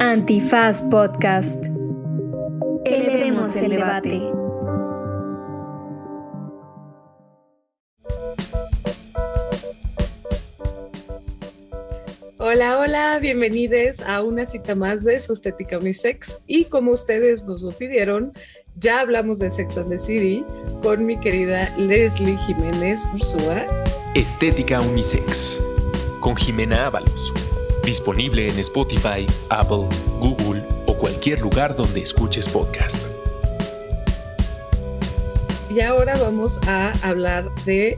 Antifaz Podcast. Elevemos el debate. Hola, hola, bienvenidos a una cita más de su estética unisex y como ustedes nos lo pidieron, ya hablamos de Sex and the City con mi querida Leslie Jiménez Ursúa. Estética Unisex con Jimena Ábalos. Disponible en Spotify, Apple, Google o cualquier lugar donde escuches podcast. Y ahora vamos a hablar de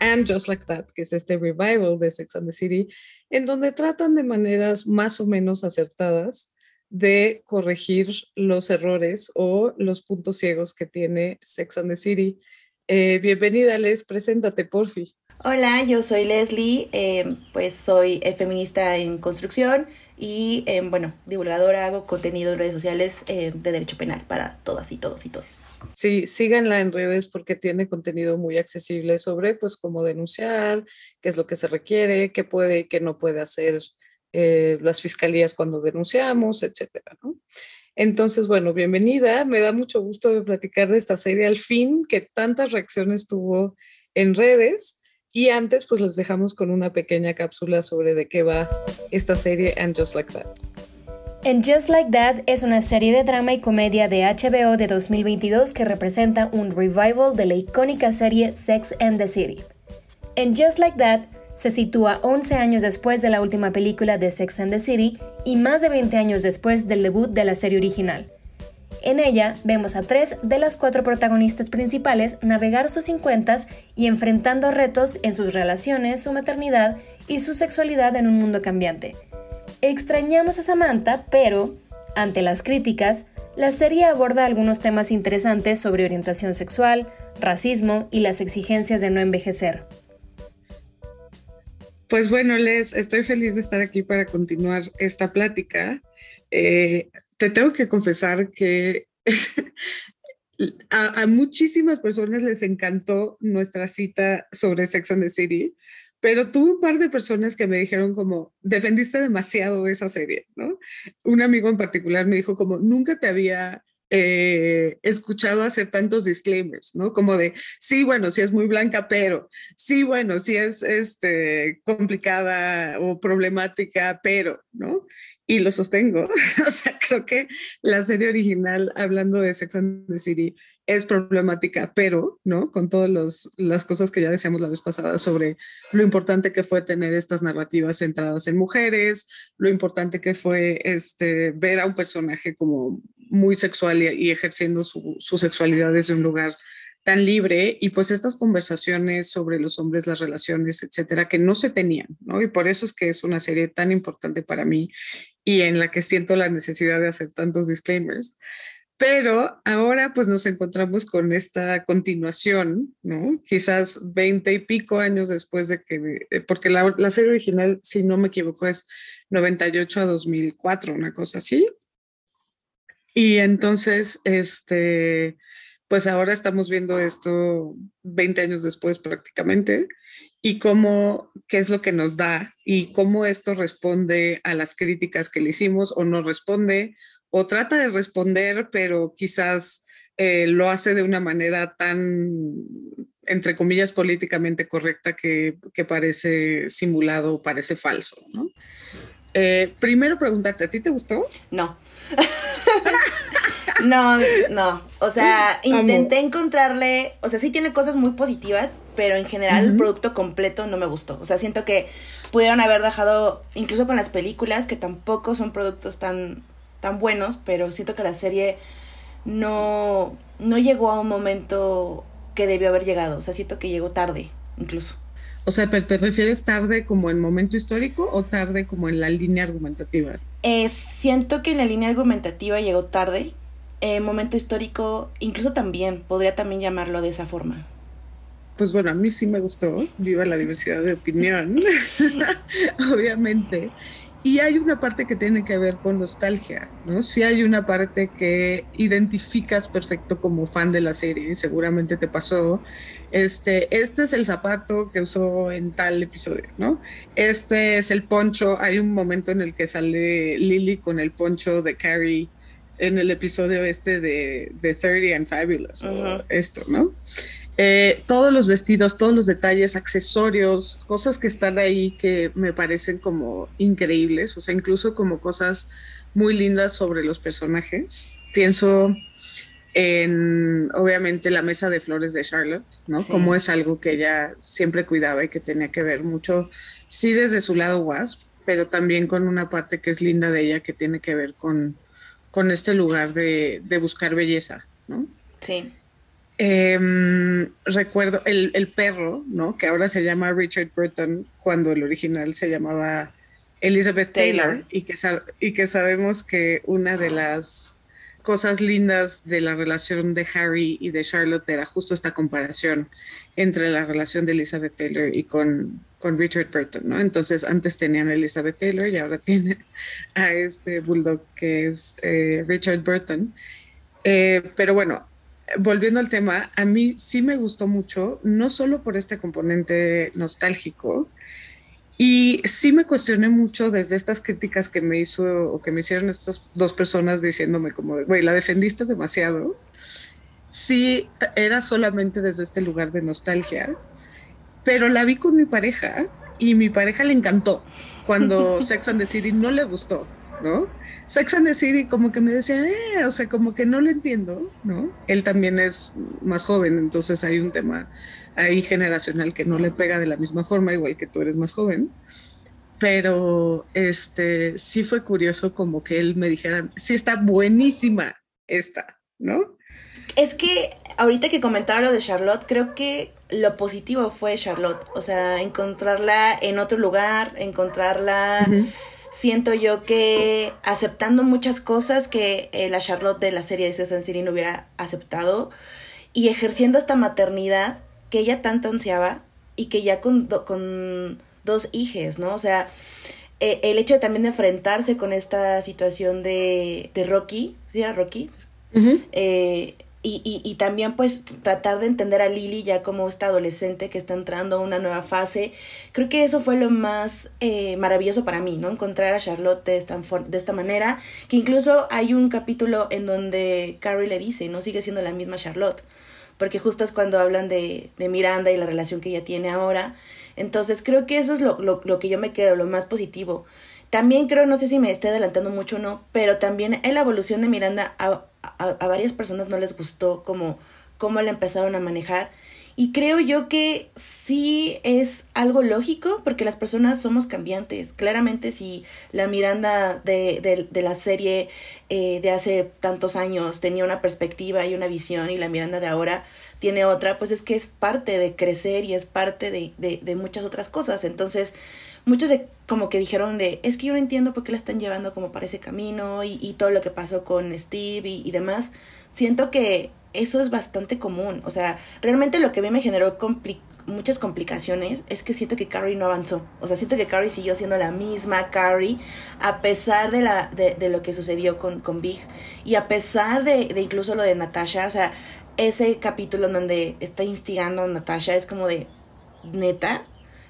And Just Like That, que es este revival de Sex and the City, en donde tratan de maneras más o menos acertadas de corregir los errores o los puntos ciegos que tiene Sex and the City. Eh, bienvenida, Les, preséntate, porfi. Hola, yo soy Leslie, eh, pues soy eh, feminista en construcción y, bueno, divulgadora, hago contenido en redes sociales de derecho penal para todas y todos y todes. Sí, síganla en redes porque tiene contenido muy accesible sobre, pues, cómo denunciar, qué es lo que se requiere, qué puede y qué no puede hacer eh, las fiscalías cuando denunciamos, etcétera. Entonces, bueno, bienvenida. Me da mucho gusto platicar de esta serie al fin, que tantas reacciones tuvo en redes. Y antes, pues les dejamos con una pequeña cápsula sobre de qué va esta serie And Just Like That. And Just Like That es una serie de drama y comedia de HBO de 2022 que representa un revival de la icónica serie Sex and the City. And Just Like That se sitúa 11 años después de la última película de Sex and the City y más de 20 años después del debut de la serie original. En ella vemos a tres de las cuatro protagonistas principales navegar sus 50 y enfrentando retos en sus relaciones, su maternidad y su sexualidad en un mundo cambiante. Extrañamos a Samantha, pero, ante las críticas, la serie aborda algunos temas interesantes sobre orientación sexual, racismo y las exigencias de no envejecer. Pues bueno, Les, estoy feliz de estar aquí para continuar esta plática. Eh, te tengo que confesar que a, muchísimas personas les encantó nuestra cita sobre Sex and the City, pero tuve un par de personas que me dijeron como, defendiste demasiado esa serie, ¿no? Un amigo en particular me dijo como, nunca te había eh, escuchado hacer tantos disclaimers, ¿no? Como de, sí, bueno, sí es muy blanca, pero, sí, bueno, sí es este, complicada o problemática, pero, ¿no? Y lo sostengo. o sea, creo que la serie original, hablando de Sex and the City, es problemática, pero, ¿no? Con todas las cosas que ya decíamos la vez pasada sobre lo importante que fue tener estas narrativas centradas en mujeres, lo importante que fue este, ver a un personaje como muy sexual y, ejerciendo su, su, sexualidad desde un lugar tan libre y pues estas conversaciones sobre los hombres, las relaciones, etcétera, que no se tenían, ¿no? Y por eso es que es una serie tan importante para mí y en la que siento la necesidad de hacer tantos disclaimers. Pero ahora pues nos encontramos con esta continuación, ¿no? Quizás veinte y pico años después de que, eh, porque la, la serie original, si no me equivoco, es 98 a 2004, una cosa así. Y entonces, este, pues ahora estamos viendo esto 20 años después prácticamente y cómo, qué es lo que nos da y cómo esto responde a las críticas que le hicimos o no responde o trata de responder, pero quizás eh, lo hace de una manera tan, entre comillas, políticamente correcta que, que parece simulado o parece falso, ¿no? Eh, primero preguntarte, ¿a ti te gustó? No. no, no. O sea, intenté encontrarle, o sea, sí tiene cosas muy positivas, pero en general el producto completo no me gustó. O sea, siento que pudieron haber dejado, incluso con las películas, que tampoco son productos tan, tan buenos, pero siento que la serie no, no llegó a un momento que debió haber llegado. O sea, siento que llegó tarde, incluso. O sea, ¿te refieres tarde como en momento histórico o tarde como en la línea argumentativa? Eh, siento que en la línea argumentativa llegó tarde. En momento histórico, incluso también, podría también llamarlo de esa forma. Pues bueno, a mí sí me gustó. Viva la diversidad de opinión, obviamente. Y hay una parte que tiene que ver con nostalgia, ¿no? Sí hay una parte que identificas perfecto como fan de la serie, seguramente te pasó. Este, este es el zapato que usó en tal episodio, ¿no? Este es el poncho, hay un momento en el que sale Lily con el poncho de Carrie en el episodio este de, de 30 and Fabulous, o esto, ¿no? Eh, todos los vestidos, todos los detalles, accesorios, cosas que están ahí que me parecen como increíbles, o sea, incluso como cosas muy lindas sobre los personajes. Pienso en, obviamente, la mesa de flores de Charlotte, ¿no? Como es algo que ella siempre cuidaba y que tenía que ver mucho, sí desde su lado wasp, pero también con una parte que es linda de ella que tiene que ver con, con este lugar de, de buscar belleza, ¿no? Sí. Em, recuerdo el, el, perro, ¿no? Que ahora se llama Richard Burton, cuando el original se llamaba Elizabeth Taylor, Y, que y que sabemos que una de las cosas lindas de la relación de Harry y de Charlotte era justo esta comparación entre la relación de Elizabeth Taylor y con, con Richard Burton, ¿no? Entonces antes tenían a Elizabeth Taylor y ahora tiene a este bulldog que es eh, Richard Burton. Eh, pero bueno, volviendo al tema, a mí sí me gustó mucho, no solo por este componente nostálgico, y sí me cuestioné mucho desde estas críticas que me hizo o que me hicieron estas dos personas diciéndome como, güey, la defendiste demasiado. Sí, era solamente desde este lugar de nostalgia, pero la vi con mi pareja y mi pareja le encantó cuando Sex and the City no le gustó, ¿no? Sex and the City como que me decía, eh, o sea, como que no lo entiendo, ¿no? Él también es más joven, entonces hay un tema ahí generacional que no le pega de la misma forma, igual que tú eres más joven. Pero este sí fue curioso como que él me dijera, sí está buenísima esta, ¿no? Es que ahorita que comentaba lo de Charlotte, creo que lo positivo fue Charlotte, o sea, encontrarla en otro lugar, encontrarla siento yo que aceptando muchas cosas que eh, la Charlotte de la serie de César City no hubiera aceptado y ejerciendo esta maternidad que ella tanto ansiaba y que ya con, con dos hijes, ¿no? O sea, eh, el hecho también de enfrentarse con esta situación de, de Rocky, ¿sí era Rocky? Y, y, también pues tratar de entender a Lily ya como esta adolescente que está entrando a una nueva fase. Creo que eso fue lo más eh, maravilloso para mí, ¿no? Encontrar a Charlotte de esta, de esta manera, que incluso hay un capítulo en donde Carrie le dice, ¿no? Sigue siendo la misma Charlotte, porque justo es cuando hablan de, de Miranda y la relación que ella tiene ahora. Entonces creo que eso es lo, lo, lo que yo me quedo, lo más positivo. También creo, no sé si me esté adelantando mucho o no, pero también en la evolución de Miranda a, varias personas no les gustó como cómo la empezaron a manejar. Y creo yo que sí es algo lógico porque las personas somos cambiantes. Claramente si la Miranda de, de, de la serie eh, de hace tantos años tenía una perspectiva y una visión y la Miranda de ahora tiene otra, pues es que es parte de crecer y es parte de, de, de muchas otras cosas. Entonces, muchos de, como que dijeron de, es que yo no entiendo por qué la están llevando como para ese camino y, y todo lo que pasó con Steve y, y, demás. Siento que eso es bastante común. O sea, realmente lo que a mí me generó muchas complicaciones es que siento que Carrie no avanzó. O sea, siento que Carrie siguió siendo la misma Carrie a pesar de, la, de, de lo que sucedió con, con Big y a pesar de, de incluso lo de Natasha. O sea, ese capítulo donde está instigando a Natasha es como de, neta,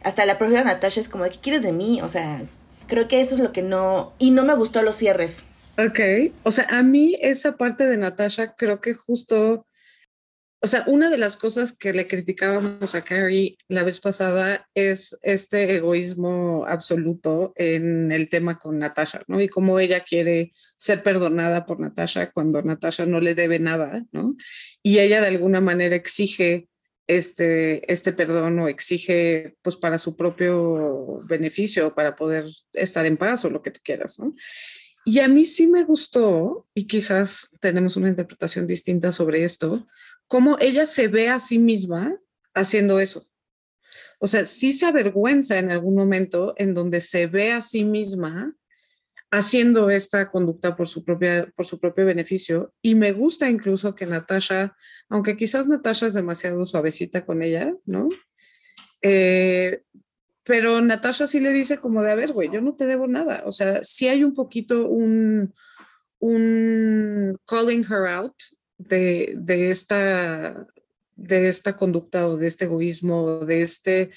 hasta la propia Natasha es como, ¿qué quieres de mí? O sea, creo que eso es lo que no... Y no me gustó los cierres. Ok, o sea, a mí esa parte de Natasha creo que justo, o sea, una de las cosas que le criticábamos a Carrie la vez pasada es este egoísmo absoluto en el tema con Natasha, ¿no? Y cómo ella quiere ser perdonada por Natasha cuando Natasha no le debe nada, ¿no? Y ella de alguna manera exige este, este perdón o exige pues para su propio beneficio, para poder estar en paz o lo que tú quieras, ¿no? Y a mí sí me gustó, y quizás tenemos una interpretación distinta sobre esto, cómo ella se ve a sí misma haciendo eso. O sea, sí se avergüenza en algún momento en donde se ve a sí misma haciendo esta conducta por su, propia, por su propio beneficio. Y me gusta incluso que Natasha, aunque quizás Natasha es demasiado suavecita con ella, ¿no? Eh, pero Natasha sí le dice como de, a ver, güey, yo no te debo nada. O sea, sí hay un poquito un, un calling her out de, de, esta, de esta conducta o de este egoísmo, de este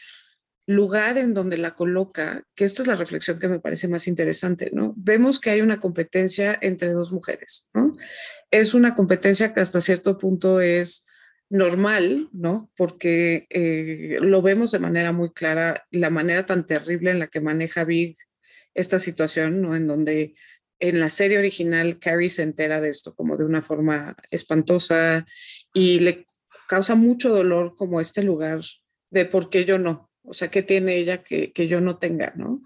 lugar en donde la coloca, que esta es la reflexión que me parece más interesante, ¿no? Vemos que hay una competencia entre dos mujeres, ¿no? Es una competencia que hasta cierto punto es normal, ¿no? Porque eh, lo vemos de manera muy clara, la manera tan terrible en la que maneja Big esta situación, ¿no? En donde en la serie original Carrie se entera de esto como de una forma espantosa y le causa mucho dolor como este lugar de por qué yo no, o sea, ¿qué tiene ella que, que, yo no tenga, no?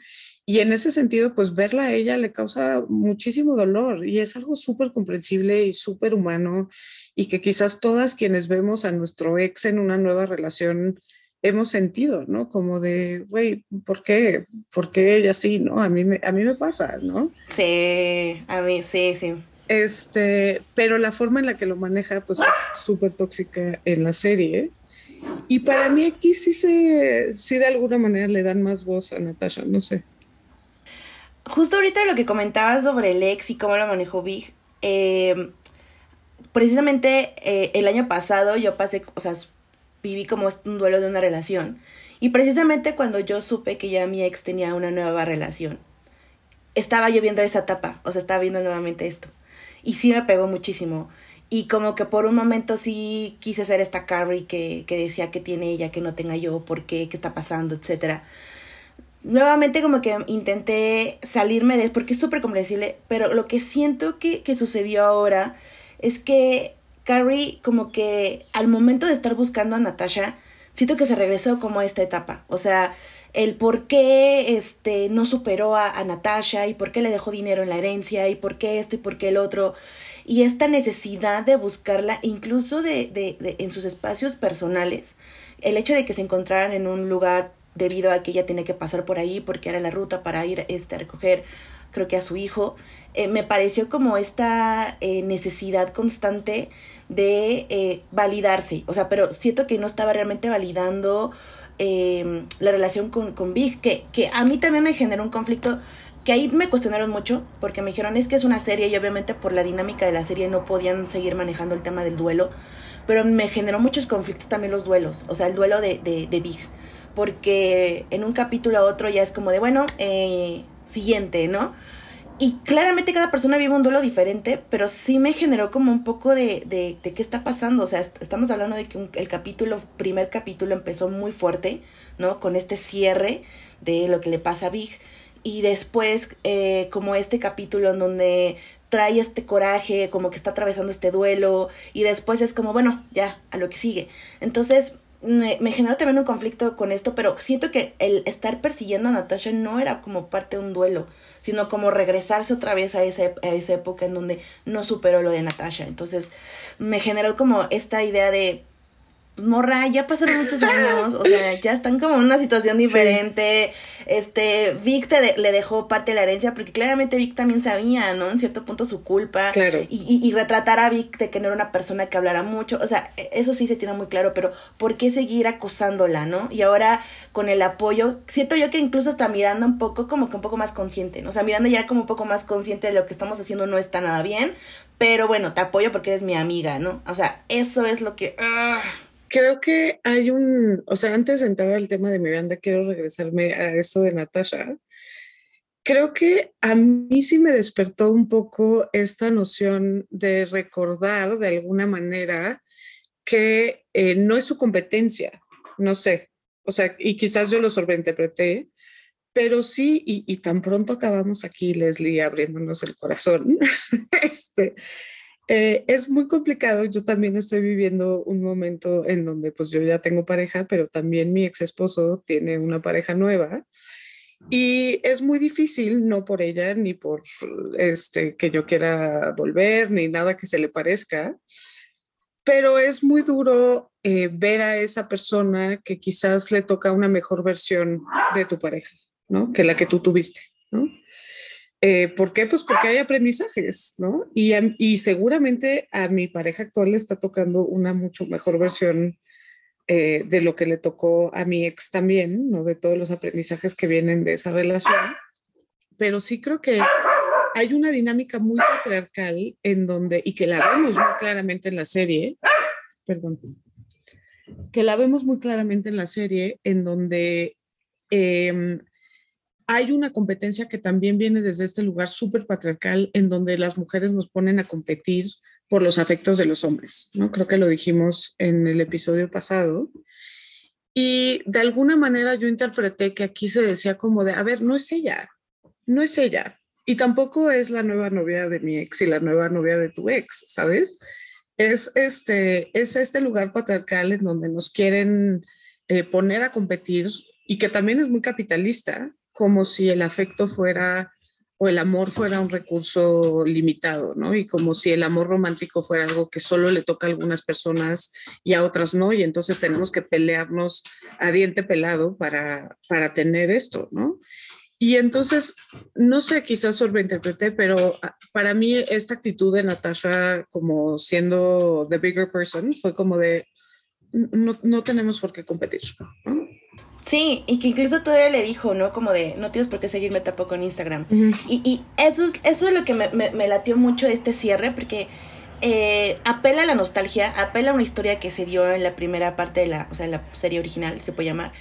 Y en ese sentido, pues verla a ella le causa muchísimo dolor y es algo súper comprensible y súper humano y que quizás todas quienes vemos a nuestro ex en una nueva relación hemos sentido, ¿no? Como de, güey, ¿por qué? ¿Por qué ella sí, no? A mí me, a mí me pasa, ¿no? Sí, a mí sí, sí. Este, pero la forma en la que lo maneja, pues es súper tóxica en la serie. Y para mí aquí sí se, sí de alguna manera le dan más voz a Natasha, no sé. Justo ahorita lo que comentabas sobre el ex y cómo lo manejó Big, eh, precisamente eh, el año pasado yo pasé, o sea, viví como un duelo de una relación. Y precisamente cuando yo supe que ya mi ex tenía una nueva relación, estaba yo viendo esa etapa, o sea, estaba viendo nuevamente esto. Y sí me pegó muchísimo. Y como que por un momento sí quise ser esta Carrie que, que decía que tiene ella, que no tenga yo, por qué, qué está pasando, etcétera. Nuevamente como que intenté salirme de porque es súper comprensible, pero lo que siento que, que sucedió ahora es que Carrie como que al momento de estar buscando a Natasha, siento que se regresó como a esta etapa. O sea, el por qué este, no superó a, a Natasha y por qué le dejó dinero en la herencia y por qué esto y por qué el otro y esta necesidad de buscarla incluso de, de, de, en sus espacios personales, el hecho de que se encontraran en un lugar debido a que ella tenía que pasar por ahí porque era la ruta para ir este, a recoger creo que a su hijo, eh, me pareció como esta eh, necesidad constante de eh, validarse, o sea, pero siento que no estaba realmente validando la relación con, con Big, que, que a mí también me generó un conflicto que ahí me cuestionaron mucho porque me dijeron es que es una serie y obviamente por la dinámica de la serie no podían seguir manejando el tema del duelo, pero me generó muchos conflictos también los duelos, o sea, el duelo de, de, de Big, porque en un capítulo a otro ya es como de, bueno, eh, siguiente, ¿no? Y claramente cada persona vive un duelo diferente, pero sí me generó como un poco de, de, de qué está pasando. O sea, est estamos hablando de que el capítulo, primer capítulo empezó muy fuerte, ¿no? Con este cierre de lo que le pasa a Big y después eh, como este capítulo en donde trae este coraje, como que está atravesando este duelo y después es como, bueno, ya, a lo que sigue. Entonces me, me generó también un conflicto con esto, pero siento que el estar persiguiendo a Natasha no era como parte de un duelo, sino como regresarse otra vez a esa, a esa época en donde no superó lo de Natasha. Entonces me generó como esta idea de, morra, ya pasaron muchos años, o sea, ya están como en una situación diferente. Sí. Este, Vic te le dejó parte de la herencia porque claramente Vic también sabía, ¿no? En cierto punto su culpa. Claro. Y, y, y, retratar a Vic de que no era una persona que hablara mucho, o sea, e, eso sí se tiene muy claro, pero ¿por qué seguir acosándola, no? Y ahora con el apoyo, siento yo que incluso está mirando un poco, como que un poco más consciente, ¿no? O sea, mirando ya como un poco más consciente de lo que estamos haciendo no está nada bien, pero bueno, te apoyo porque eres mi amiga, ¿no? O sea, eso es lo que... Uh, creo que hay un, o sea, antes de entrar al tema de mi banda, quiero regresarme a eso de Natasha. Creo que a mí sí me despertó un poco esta noción de recordar de alguna manera que eh, no es su competencia, no sé, o sea, y quizás yo lo sobreinterpreté, pero sí, y, y tan pronto acabamos aquí, Leslie, abriéndonos el corazón, este, eh, es muy complicado. Yo también estoy viviendo un momento en donde pues yo ya tengo pareja, pero también mi ex esposo tiene una pareja nueva. Y es muy difícil, no por ella, ni por este, que yo quiera volver, ni nada que se le parezca, pero es muy duro eh, ver a esa persona que quizás le toca una mejor versión de tu pareja, ¿no? Que la que tú tuviste, ¿no? Eh, ¿Por qué? Pues porque hay aprendizajes, ¿no? Y, y seguramente a mi pareja actual le está tocando una mucho mejor versión eh, de lo que le tocó a mi ex también, ¿no? De todos los aprendizajes que vienen de esa relación. Pero sí creo que hay una dinámica muy patriarcal en donde, y que la vemos muy claramente en la serie, perdón, que la vemos muy claramente en la serie, en donde em, hay una competencia que también viene desde este lugar súper patriarcal, en donde las mujeres nos ponen a competir por los afectos de los hombres, ¿no? Creo que lo dijimos en el episodio pasado. Y de alguna manera yo interpreté que aquí se decía como de, a ver, no es ella, no es ella. Y tampoco es la nueva novia de mi ex y la nueva novia de tu ex, ¿sabes? Es este, es este lugar patriarcal en donde nos quieren eh, poner a competir y que también es muy capitalista, como si el afecto fuera o el amor fuera un recurso limitado, ¿no? Y como si el amor romántico fuera algo que solo le toca a algunas personas y a otras no, y entonces tenemos que pelearnos a diente pelado para, para tener esto, ¿no? Y entonces, no sé, quizás sobreinterpreté, pero para mí esta actitud de Natasha como siendo the bigger person fue como de, no, no tenemos por qué competir, ¿no? Sí, y que incluso todavía le dijo, ¿no? Como de, no tienes por qué seguirme tampoco en Instagram. y, y, eso, es, eso es lo que me, me, latió mucho este cierre, porque eh, apela a la nostalgia, apela a una historia que se dio en la primera parte de la, o sea, la serie original, se puede llamar,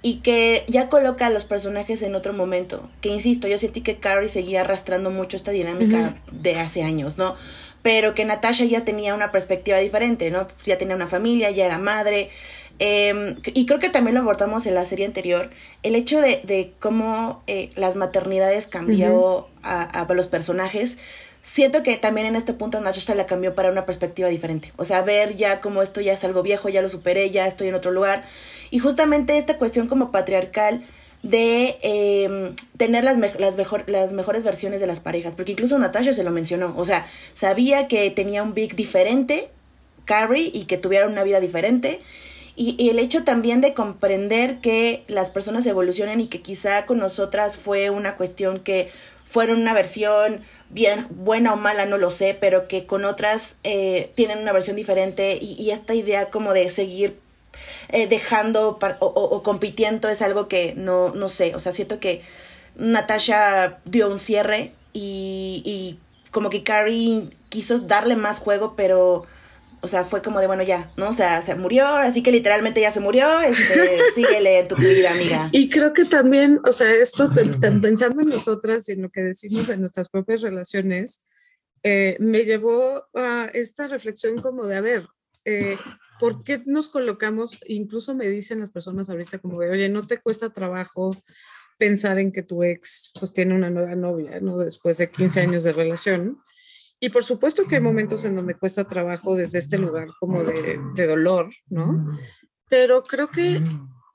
y que ya coloca a los personajes en otro momento. Que insisto, yo sentí que Carrie seguía arrastrando mucho esta dinámica de hace años, ¿no? Pero que Natasha ya tenía una perspectiva diferente, ¿no? Ya tenía una familia, ya era madre. Em, y creo que también lo abordamos en la serie anterior, el hecho de, de cómo eh, las maternidades cambió a, a, los personajes. Siento que también en este punto Natasha la cambió para una perspectiva diferente. O sea, ver ya como esto ya es algo viejo, ya lo superé, ya estoy en otro lugar. Y justamente esta cuestión como patriarcal de eh, tener las, las, mejor las mejores versiones de las parejas, porque incluso Natasha se lo mencionó, o sea, sabía que tenía un Big diferente, Carrie, y que tuviera una vida diferente, y, el hecho también de comprender que las personas evolucionan y que quizá con nosotras fue una cuestión que fueron una versión bien buena o mala, no lo sé, pero que con otras eh, tienen una versión diferente y, esta idea como de seguir eh, dejando o, compitiendo es algo que no, no sé, o sea, siento que Natasha dio un cierre y como que Carrie quiso darle más juego, pero o sea, fue como de, bueno, ya, ¿no? O sea, se murió, así que literalmente ya se murió, este, síguele en tu vida, amiga. Y creo que también, o sea, esto, pensando en nosotras y en lo que decimos en nuestras propias relaciones, eh, me llevó a esta reflexión como de, a ver, eh, ¿por qué nos colocamos, incluso me dicen las personas ahorita como de, oye, no te cuesta trabajo pensar en que tu ex pues tiene una nueva novia, ¿no? Después de 15 años de relación. Y por supuesto que hay momentos en donde cuesta trabajo desde este lugar como de, de dolor, ¿no? Pero creo que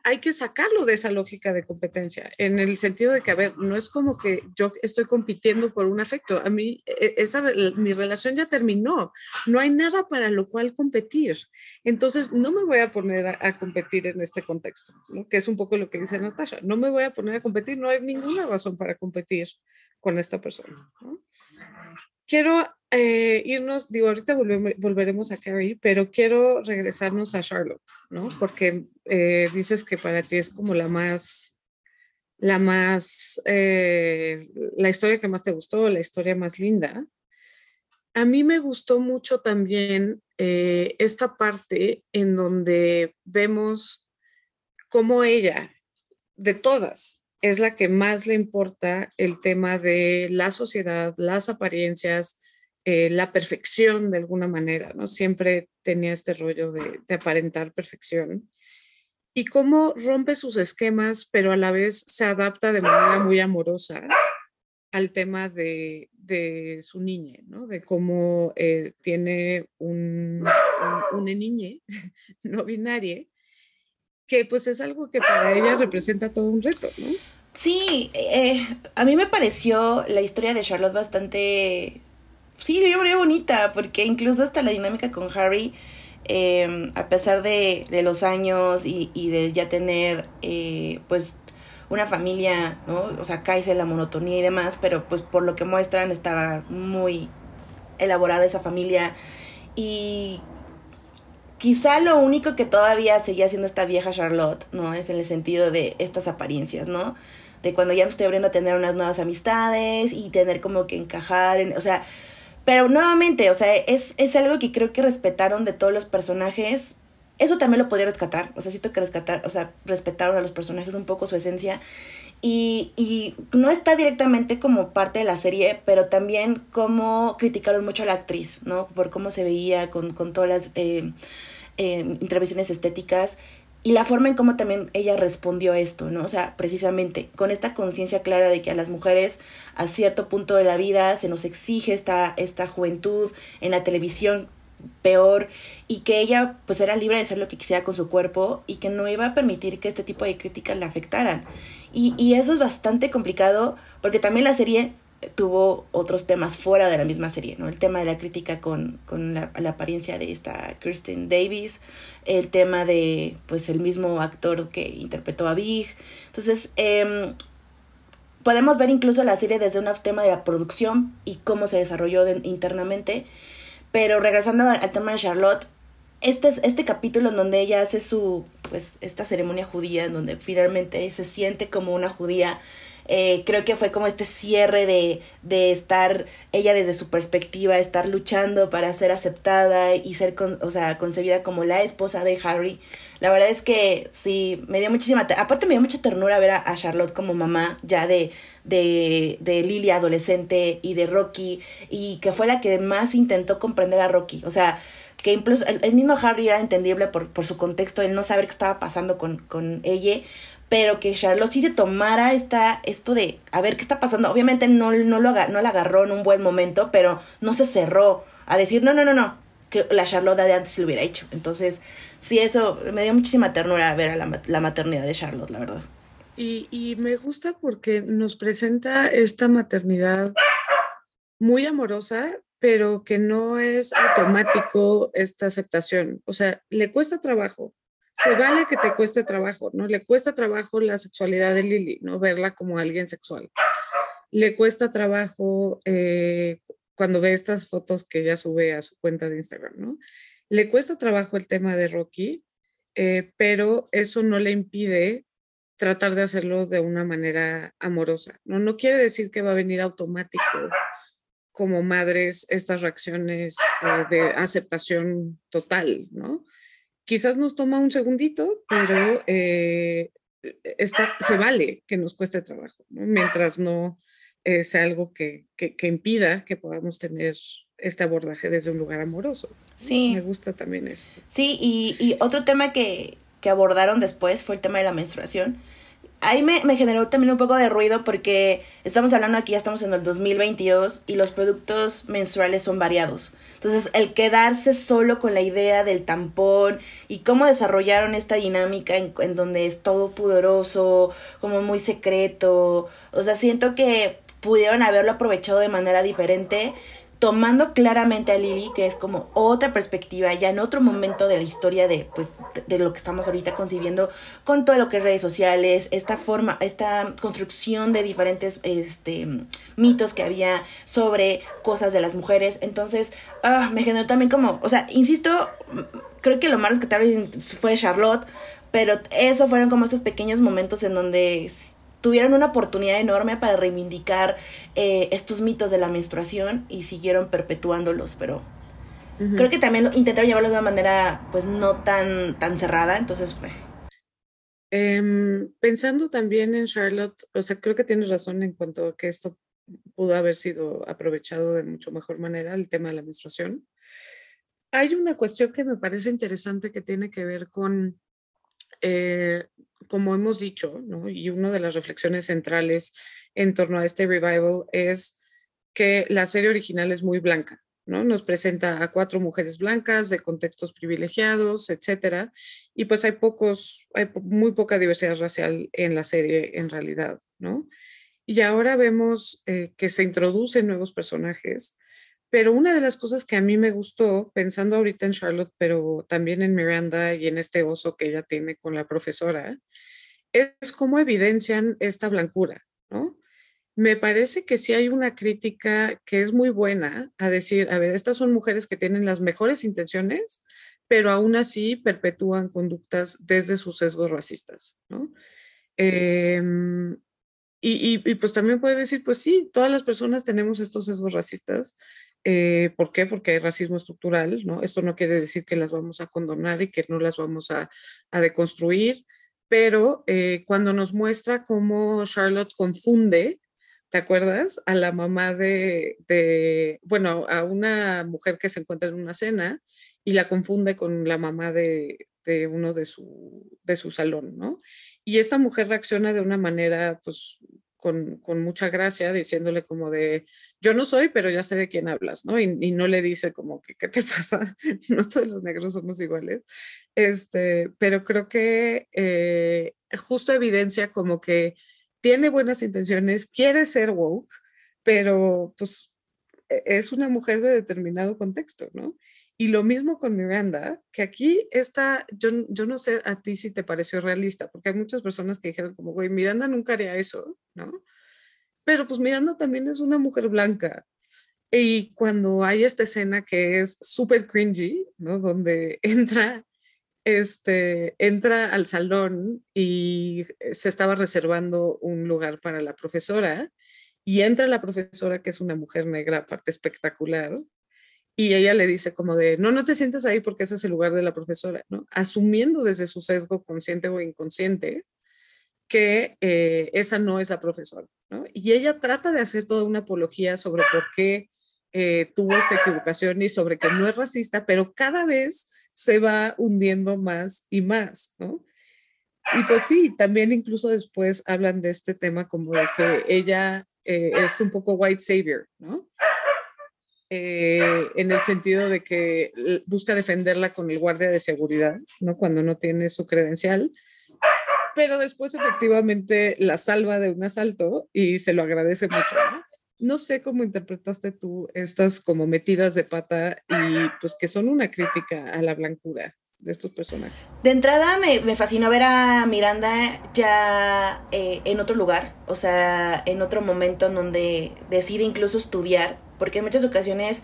hay que sacarlo de esa lógica de competencia, en el sentido de que, a ver, no es como que yo estoy compitiendo por un afecto, a mí e, esa, mi relación ya terminó, no hay nada para lo cual competir, entonces no me voy a poner a, competir en este contexto, ¿no? que es un poco lo que dice Natasha, no me voy a poner a competir, no hay ninguna razón para competir con esta persona. ¿no? Quiero eh, irnos, digo, ahorita volveremos a Carrie, pero quiero regresarnos a Charlotte, ¿no? Porque eh, dices que para ti es como la más, la más, eh, la historia que más te gustó, la historia más linda. A mí me gustó mucho también esta parte en donde vemos cómo ella, de todas, es la que más le importa el tema de la sociedad, las apariencias, eh, la perfección de alguna manera, ¿no? Siempre tenía este rollo de, aparentar perfección. Y cómo rompe sus esquemas, pero a la vez se adapta de manera muy amorosa al tema de, su niña, ¿no? De cómo eh, tiene un, un, una niña no binaria que pues es algo que para ella representa todo un reto, ¿no? Sí, eh, a mí me pareció la historia de Charlotte bastante, sí, yo me bonita, porque incluso hasta la dinámica con Harry, eh, a pesar de, de, los años y, y de ya tener, eh, pues, una familia, ¿no? O sea, cae la monotonía y demás, pero pues por lo que muestran estaba muy elaborada esa familia y Quizá lo único que todavía seguía siendo esta vieja Charlotte, ¿no? Es en el sentido de estas apariencias, ¿no? De cuando ya me estoy abriendo a tener unas nuevas amistades y tener como que encajar, en, o sea, pero nuevamente, o sea, es, es algo que creo que respetaron de todos los personajes. Eso también lo podría rescatar, o sea, siento que rescatar, o sea, respetaron a los personajes un poco su esencia. Y, y no está directamente como parte de la serie, pero también como criticaron mucho a la actriz, ¿no? Por cómo se veía con, con todas las... Eh, eh, intervenciones estéticas y la forma en cómo también ella respondió a esto, ¿no? O sea, precisamente con esta conciencia clara de que a las mujeres a cierto punto de la vida se nos exige esta, esta juventud en la televisión peor y que ella pues era libre de hacer lo que quisiera con su cuerpo y que no iba a permitir que este tipo de críticas la afectaran. Y, y eso es bastante complicado porque también la serie tuvo otros temas fuera de la misma serie, ¿no? El tema de la crítica con, con la, apariencia de esta Kristen Davis, el tema de, pues, el mismo actor que interpretó a Big. Entonces, eh, podemos ver incluso la serie desde un tema de la producción y cómo se desarrolló internamente. Pero regresando al, tema de Charlotte, este, este capítulo en donde ella hace su, pues, esta ceremonia judía, en donde finalmente se siente como una judía, eh, creo que fue como este cierre de, de estar ella desde su perspectiva, estar luchando para ser aceptada y ser, con, o sea, concebida como la esposa de Harry. La verdad es que sí, me dio muchísima, aparte me dio mucha ternura ver a, Charlotte como mamá ya de, de, de Lily adolescente y de Rocky y que fue la que más intentó comprender a Rocky. O sea, que incluso el, mismo Harry era entendible por, por su contexto, el no saber qué estaba pasando con, con ella, pero que Charlotte sí se tomara esta, esto de a ver qué está pasando. Obviamente no, no, lo, no la agarró en un buen momento, pero no se cerró a decir, no, no, no, no, que la Charlotte de antes lo hubiera hecho. Entonces, sí, eso me dio muchísima ternura ver a la, la maternidad de Charlotte, la verdad. Y, y me gusta porque nos presenta esta maternidad muy amorosa, pero que no es automático esta aceptación. O sea, le cuesta trabajo, se vale que te cueste trabajo, ¿no? Le cuesta trabajo la sexualidad de Lily, ¿no? Verla como alguien sexual. Le cuesta trabajo eh, cuando ve estas fotos que ella sube a su cuenta de Instagram, ¿no? Le cuesta trabajo el tema de Rocky, eh, pero eso no le impide tratar de hacerlo de una manera amorosa, ¿no? No quiere decir que va a venir automático como madres estas reacciones eh, de aceptación total, ¿no? Quizás nos toma un segundito, pero eh, está, se vale que nos cueste trabajo, mientras no eh, sea algo que, que, impida que podamos tener este abordaje desde un lugar amoroso. Sí. Me gusta también eso. Sí, y, y otro tema que, que abordaron después fue el tema de la menstruación ahí me, me, generó también un poco de ruido porque estamos hablando aquí, ya estamos en el 2022 y los productos menstruales son variados. Entonces, el quedarse solo con la idea del tampón y cómo desarrollaron esta dinámica en, en donde es todo pudoroso, como muy secreto, o sea, siento que pudieron haberlo aprovechado de manera diferente tomando claramente a Lily, que es como otra perspectiva, ya en otro momento de la historia de, pues, de, lo que estamos ahorita concibiendo, con todo lo que es redes sociales, esta forma, esta construcción de diferentes este, mitos que había sobre cosas de las mujeres. Entonces, ah, me generó también como, o sea, insisto, creo que lo más rescatable fue Charlotte, pero eso fueron como estos pequeños momentos en donde tuvieron una oportunidad enorme para reivindicar eh, estos mitos de la menstruación y siguieron perpetuándolos, pero creo que también intentaron llevarlo de una manera pues no tan, tan cerrada, entonces... Eh, pensando también en Charlotte, o sea, creo que tienes razón en cuanto a que esto pudo haber sido aprovechado de mucho mejor manera, el tema de la menstruación. Hay una cuestión que me parece interesante que tiene que ver con eh, como hemos dicho, y una de las reflexiones centrales en torno a este revival es que la serie original es muy blanca, ¿no? Nos presenta a cuatro mujeres blancas de contextos privilegiados, etcétera, y pues hay pocos, hay muy poca diversidad racial en la serie en realidad, ¿no? Y ahora vemos eh, que se introducen nuevos personajes pero una de las cosas que a mí me gustó, pensando ahorita en Charlotte, pero también en Miranda y en este oso que ella tiene con la profesora, es cómo evidencian esta blancura, ¿no? Me parece que sí hay una crítica que es muy buena a decir, a ver, estas son mujeres que tienen las mejores intenciones, pero aún así perpetúan conductas desde sus sesgos racistas, ¿no? Em, y, y, pues también puede decir, pues sí, todas las personas tenemos estos sesgos racistas. Eh, ¿Por qué? Porque hay racismo estructural, ¿no? Esto no quiere decir que las vamos a condonar y que no las vamos a, deconstruir, pero eh, cuando nos muestra cómo Charlotte confunde ¿te acuerdas? A la mamá de, bueno, a una mujer que se encuentra en una cena y la confunde con la mamá de, uno de su salón, ¿no? Y esta mujer reacciona de una manera, pues, con, con, mucha gracia, diciéndole como de, yo no soy, pero ya sé de quién hablas, ¿no? Y, no le dice como que, ¿qué te pasa? no todos los negros somos iguales. Este, pero creo que eh, justo evidencia como que tiene buenas intenciones, quiere ser woke, pero pues e, es una mujer de determinado contexto, ¿no? Y lo mismo con Miranda, que aquí está, yo, yo no sé a ti si te pareció realista, porque hay muchas personas que dijeron como, güey, Miranda nunca haría eso, ¿no? Pero pues Miranda también es una mujer blanca. Y cuando hay esta escena que es súper cringy, ¿no? Donde entra este, entra al salón y eh, se estaba reservando un lugar para la profesora y entra la profesora, que es una mujer negra, aparte espectacular, y ella le dice como de, no, no te sientes ahí porque ese es el lugar de la profesora, ¿no? Asumiendo desde su sesgo consciente o inconsciente que eh, esa no es la profesora, ¿no? Y ella trata de hacer toda una apología sobre por qué eh, tuvo esta equivocación y sobre que no es racista, pero cada vez se va hundiendo más y más, ¿no? Y pues sí, también incluso después hablan de este tema como de que ella eh, es un poco white savior, ¿no? Eh, en el sentido de que busca defenderla con el guardia de seguridad, ¿no? Cuando no tiene su credencial, pero después efectivamente la salva de un asalto y se lo agradece mucho, ¿no? no sé cómo interpretaste tú estas como metidas de pata y pues que son una crítica a la blancura de estos personajes. De entrada me, fascinó ver a Miranda ya eh, en otro lugar, o sea, en otro momento en donde decide incluso estudiar, porque en muchas ocasiones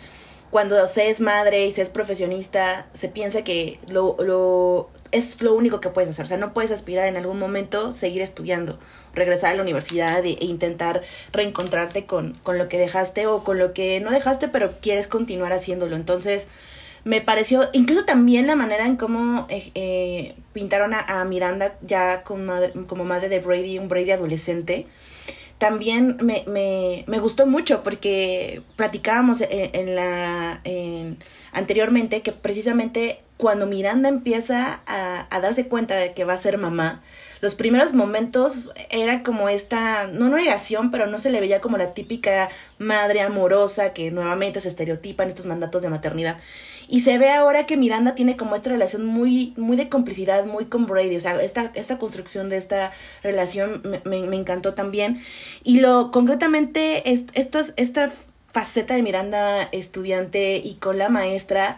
cuando se es madre y se es profesionista, se piensa que lo, lo, es lo único que puedes hacer. O sea, no puedes aspirar en algún momento seguir estudiando, regresar a la universidad e, intentar reencontrarte con, con lo que dejaste o con lo que no dejaste, pero quieres continuar haciéndolo. Entonces, me pareció, incluso también la manera en cómo eh, eh, pintaron a, Miranda ya como madre, de Brady, un Brady adolescente también me, me, me gustó mucho porque platicábamos en, la anteriormente que precisamente cuando Miranda empieza a, a, darse cuenta de que va a ser mamá, los primeros momentos era como esta, no negación, pero no se le veía como la típica madre amorosa que nuevamente se estereotipa en estos mandatos de maternidad. Y se ve ahora que Miranda tiene como esta relación muy, muy de complicidad, muy con Brady. O sea, esta, esta construcción de esta relación me, me, encantó también. Y lo, concretamente, es, esta faceta de Miranda estudiante y con la maestra,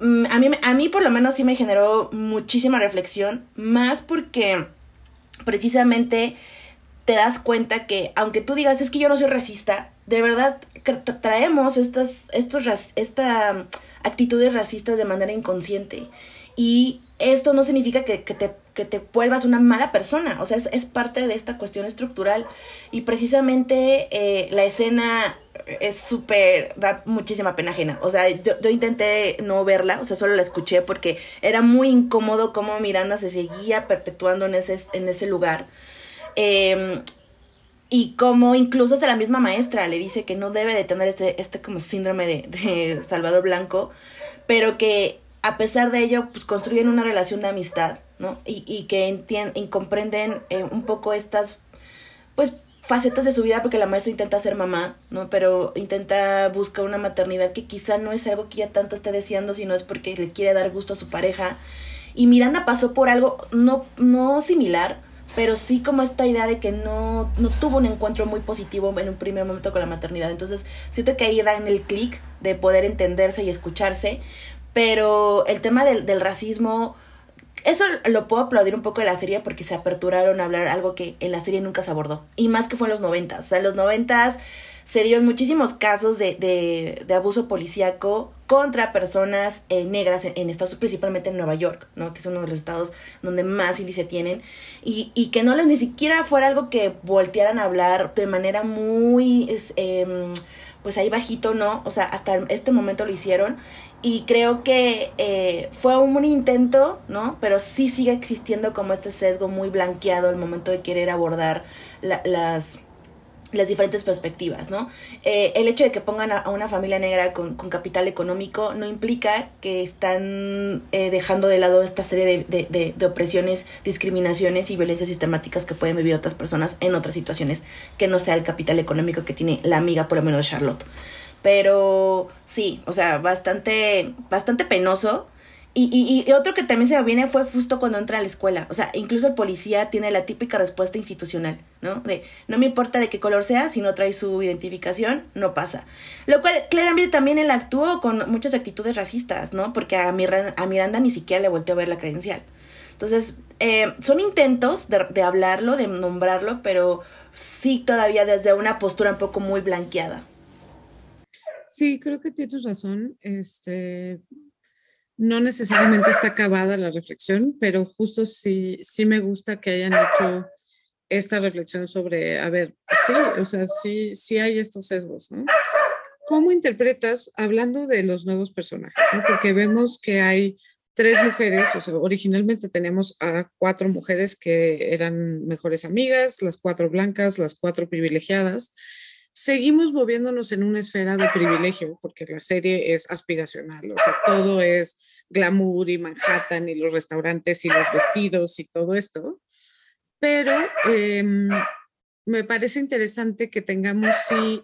mm, a mí, a mí por lo menos sí me generó muchísima reflexión, más porque precisamente te das cuenta que aunque tú digas es que yo no soy racista, de verdad traemos estas, estos, esta actitudes racistas de manera inconsciente. Y esto no significa que, te, que te vuelvas una mala persona, o sea, es, parte de esta cuestión estructural. Y precisamente eh, la escena es súper, da muchísima pena ajena. O sea, yo, yo, intenté no verla, o sea, solo la escuché porque era muy incómodo cómo Miranda se seguía perpetuando en ese, en ese lugar. Eh, y como incluso hasta la misma maestra le dice que no debe de tener este, este como síndrome de, Salvador Blanco, pero que a pesar de ello, pues construyen una relación de amistad, ¿no? Y, y que entienden comprenden eh, un poco estas, pues, facetas de su vida, porque la maestra intenta ser mamá, ¿no? Pero intenta buscar una maternidad que quizá no es algo que ella tanto esté deseando, sino es porque le quiere dar gusto a su pareja. Y Miranda pasó por algo no, no similar, pero sí como esta idea de que no, no tuvo un encuentro muy positivo en un primer momento con la maternidad. Entonces, siento que ahí dan el clic de poder entenderse y escucharse, pero el tema del, del racismo, eso lo puedo aplaudir un poco de la serie porque se aperturaron a hablar algo que en la serie nunca se abordó, y más que fue en los noventas. O sea, en los noventas se dieron muchísimos casos de, de, de abuso policíaco contra personas eh, negras en, Estados Unidos, principalmente en Nueva York, ¿no? Que es uno de los estados donde más índice tienen, y, y que no les ni siquiera fuera algo que voltearan a hablar de manera muy, eh, pues ahí bajito, ¿no? O sea, hasta este momento lo hicieron, y creo que eh, fue un intento, ¿no? Pero sí sigue existiendo como este sesgo muy blanqueado al momento de querer abordar las las diferentes perspectivas, ¿no? Eh, el hecho de que pongan a, una familia negra con, capital económico no implica que están eh, dejando de lado esta serie de, opresiones, discriminaciones y violencias sistemáticas que pueden vivir otras personas en otras situaciones que no sea el capital económico que tiene la amiga, por lo menos de Charlotte. Pero sí, o sea, bastante, bastante penoso y, y, y, otro que también se me viene fue justo cuando entra a la escuela. O sea, incluso el policía tiene la típica respuesta institucional, ¿no? De no me importa de qué color sea, si no trae su identificación, no pasa. Lo cual claramente también él actuó con muchas actitudes racistas, ¿no? Porque a Miranda, a Miranda ni siquiera le volteó a ver la credencial. Entonces, eh, son intentos de, de hablarlo, de nombrarlo, pero sí todavía desde una postura un poco muy blanqueada. Sí, creo que tienes razón. Este, no necesariamente está acabada la reflexión, pero justo sí, sí me gusta que hayan hecho esta reflexión sobre, a ver, sí, o sea, sí, sí hay estos sesgos, ¿no? ¿Cómo interpretas, hablando de los nuevos personajes, ¿no? porque vemos que hay tres mujeres, o sea, originalmente tenemos a cuatro mujeres que eran mejores amigas, las cuatro blancas, las cuatro privilegiadas, seguimos moviéndonos en una esfera de privilegio, porque la serie es aspiracional, o sea, todo es glamour y Manhattan y los restaurantes y los vestidos y todo esto. Pero em, me parece interesante que tengamos, sí,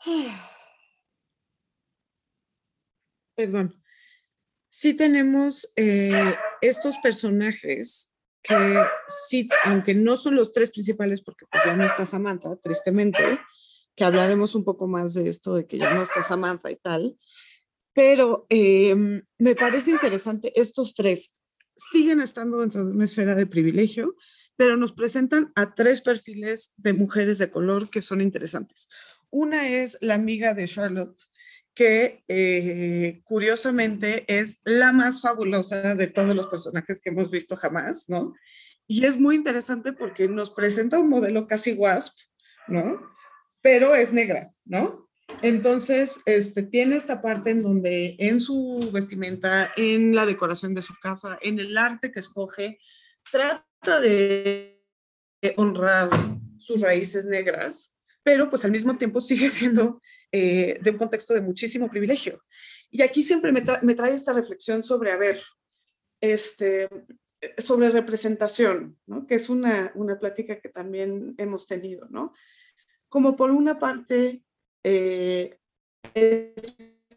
perdón, sí tenemos eh, estos personajes que sí, aunque no son los tres principales, porque pues ya no está Samantha, tristemente, que hablaremos un poco más de esto, de que ya no está Samantha y tal, pero em, me parece interesante, estos tres siguen estando dentro de una esfera de privilegio, pero nos presentan a tres perfiles de mujeres de color que son interesantes. Una es la amiga de Charlotte, que eh, curiosamente es la más fabulosa de todos los personajes que hemos visto jamás, ¿no? Y es muy interesante porque nos presenta un modelo casi wasp, ¿no? Pero es negra, ¿no? Entonces, este, tiene esta parte en donde en su vestimenta, en la decoración de su casa, en el arte que escoge, trata de honrar sus raíces negras, pero pues al mismo tiempo sigue siendo eh, de un contexto de muchísimo privilegio. Y aquí siempre me, trae esta reflexión sobre, a ver, este, sobre representación, ¿no? que es una, una plática que también hemos tenido, ¿no? Como por una parte, eh, es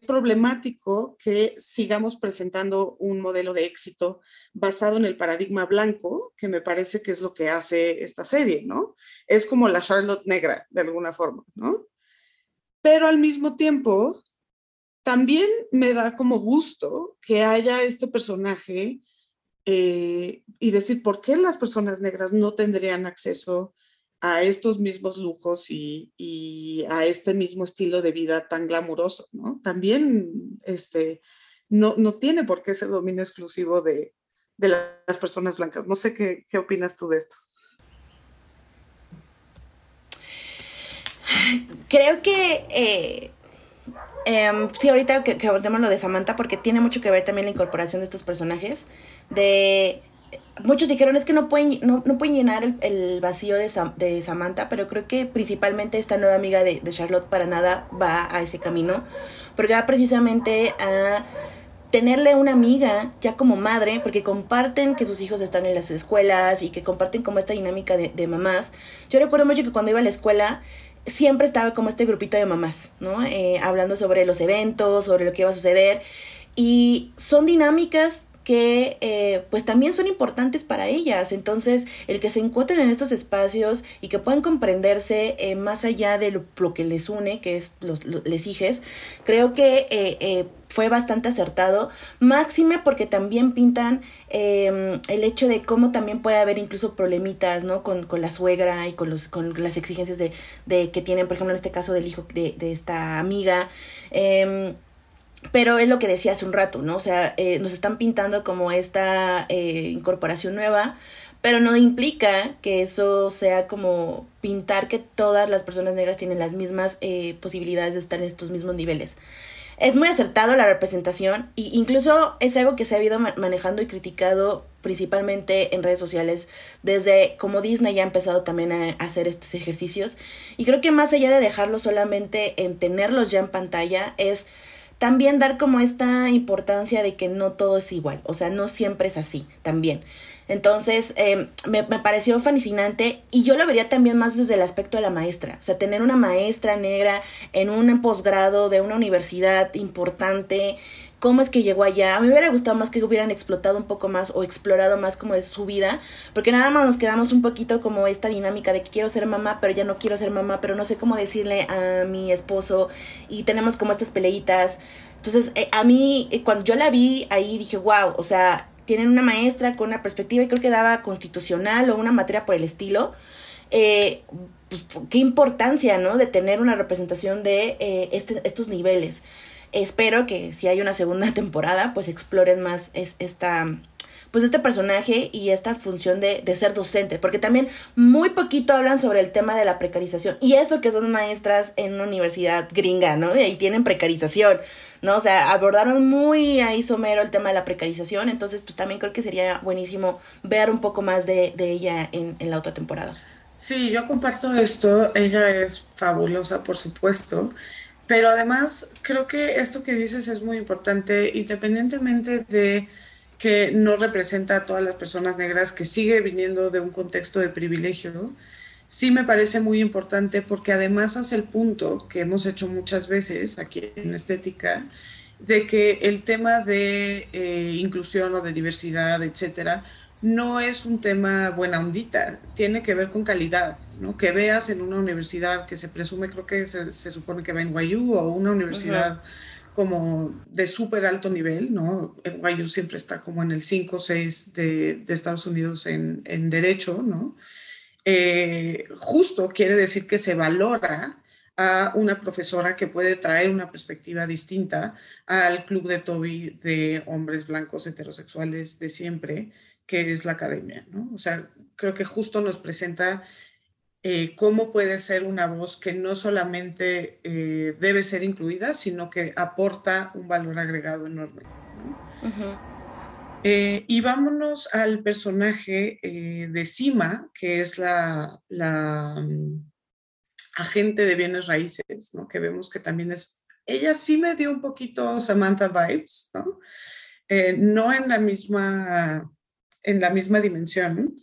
problemático que sigamos presentando un modelo de éxito basado en el paradigma blanco, que me parece que es lo que hace esta serie, ¿no? Es como la Charlotte negra, de alguna forma, ¿no? Pero al mismo tiempo también me da como gusto que haya este personaje eh, y decir, ¿por qué las personas negras no tendrían acceso a estos mismos lujos y, a este mismo estilo de vida tan glamuroso? ¿no? También este, no, no tiene por qué ser dominio exclusivo de, de las personas blancas. No sé qué, qué opinas tú de esto. Creo que... Eh, em, sí, ahorita que, que, abordemos lo de Samantha, porque tiene mucho que ver también la incorporación de estos personajes. De. Muchos dijeron es que no pueden, no, pueden llenar el, vacío de, Samantha, pero creo que principalmente esta nueva amiga de, Charlotte para nada va a ese camino, porque va precisamente a tenerle una amiga ya como madre, porque comparten que sus hijos están en las escuelas y que comparten como esta dinámica de mamás. Yo recuerdo mucho que cuando iba a la escuela, siempre estaba como este grupito de mamás, ¿no? Eh, hablando sobre los eventos, sobre lo que iba a suceder. Y son dinámicas que eh, pues también son importantes para ellas. Entonces, el que se encuentren en estos espacios y que puedan comprenderse eh, más allá de lo, que les une, que es los, les hijes, creo que eh, fue bastante acertado, máxime porque también pintan em, el hecho de cómo también puede haber incluso problemitas, ¿no? Con, con la suegra y con, los, con las exigencias de, de, que tienen, por ejemplo, en este caso del hijo de, de esta amiga. Pero es lo que decía hace un rato, ¿no? O sea, eh, nos están pintando como esta eh, incorporación nueva, pero no implica que eso sea como pintar que todas las personas negras tienen las mismas eh, posibilidades de estar en estos mismos niveles. Es muy acertado la representación e incluso es algo que se ha ido manejando y criticado principalmente en redes sociales desde como Disney ya ha empezado también a hacer estos ejercicios y creo que más allá de dejarlo solamente en tenerlos ya en pantalla es también dar como esta importancia de que no todo es igual, o sea, no siempre es así también. Entonces, em, me, me, pareció fascinante y yo lo vería también más desde el aspecto de la maestra. O sea, tener una maestra negra en un posgrado de una universidad importante cómo es que llegó allá. A mí me hubiera gustado más que hubieran explotado un poco más o explorado más como es su vida, porque nada más nos quedamos un poquito como esta dinámica de que quiero ser mamá, pero ya no quiero ser mamá, pero no sé cómo decirle a mi esposo y tenemos como estas peleitas. Entonces, eh, a mí, eh, cuando yo la vi ahí, dije, wow, o sea, tienen una maestra con una perspectiva y creo que daba constitucional o una materia por el estilo. Eh, pues, qué importancia, ¿no? De tener una representación de este, estos niveles. Espero que si hay una segunda temporada, pues exploren más es, esta, pues este personaje y esta función de, de, ser docente, porque también muy poquito hablan sobre el tema de la precarización y eso que son maestras en una universidad gringa, ¿no? Y ahí tienen precarización, ¿no? O sea, abordaron muy ahí somero el tema de la precarización, entonces pues también creo que sería buenísimo ver un poco más de, de ella en, en la otra temporada. Sí, yo comparto esto, ella es fabulosa, por supuesto. Pero además, creo que esto que dices es muy importante, independientemente de que no representa a todas las personas negras, que sigue viniendo de un contexto de privilegio, sí me parece muy importante porque además hace el punto que hemos hecho muchas veces aquí en Estética, de que el tema de eh, inclusión o de diversidad, etcétera, no es un tema buena ondita, tiene que ver con calidad, ¿no? Que veas en una universidad que se presume, creo que se, supone que va en NYU o una universidad como de súper alto nivel, ¿no? NYU siempre está como en el 5 o 6 de, Estados Unidos en, Derecho, ¿no? Eh, justo quiere decir que se valora a una profesora que puede traer una perspectiva distinta al club de Toby de hombres blancos heterosexuales de siempre, que es la academia, ¿no? O sea, creo que justo nos presenta eh, cómo puede ser una voz que no solamente eh, debe ser incluida, sino que aporta un valor agregado enorme. Eh, y vámonos al personaje de Sima, que es la, la mm, agente de bienes raíces, ¿no? que vemos que también es, ella sí me dio un poquito Samantha vibes, ¿no? no en la misma en la misma dimensión,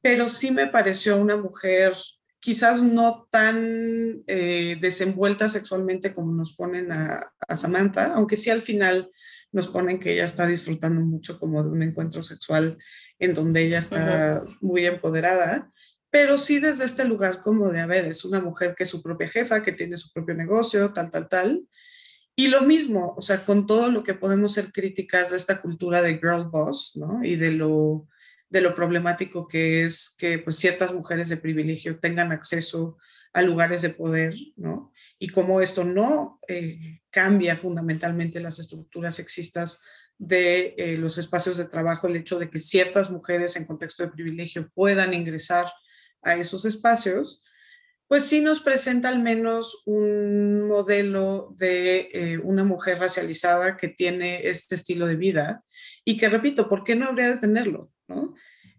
pero sí me pareció una mujer quizás no tan eh, desenvuelta sexualmente como nos ponen a, Samantha, aunque sí al final nos ponen que ella está disfrutando mucho como de un encuentro sexual en donde ella está muy empoderada, pero sí desde este lugar como de, a ver, es una mujer que es su propia jefa, que tiene su propio negocio, tal, tal, tal, y lo mismo, o sea, con todo lo que podemos ser críticas de esta cultura de girl boss, ¿no? Y de lo, de lo problemático que es que pues, ciertas mujeres de privilegio tengan acceso a lugares de poder, ¿no? Y cómo esto no eh, cambia fundamentalmente las estructuras sexistas de eh, los espacios de trabajo, el hecho de que ciertas mujeres en contexto de privilegio puedan ingresar a esos espacios, pues sí nos presenta al menos un modelo de eh, una mujer racializada que tiene este estilo de vida y que, repito, ¿por qué no habría de tenerlo?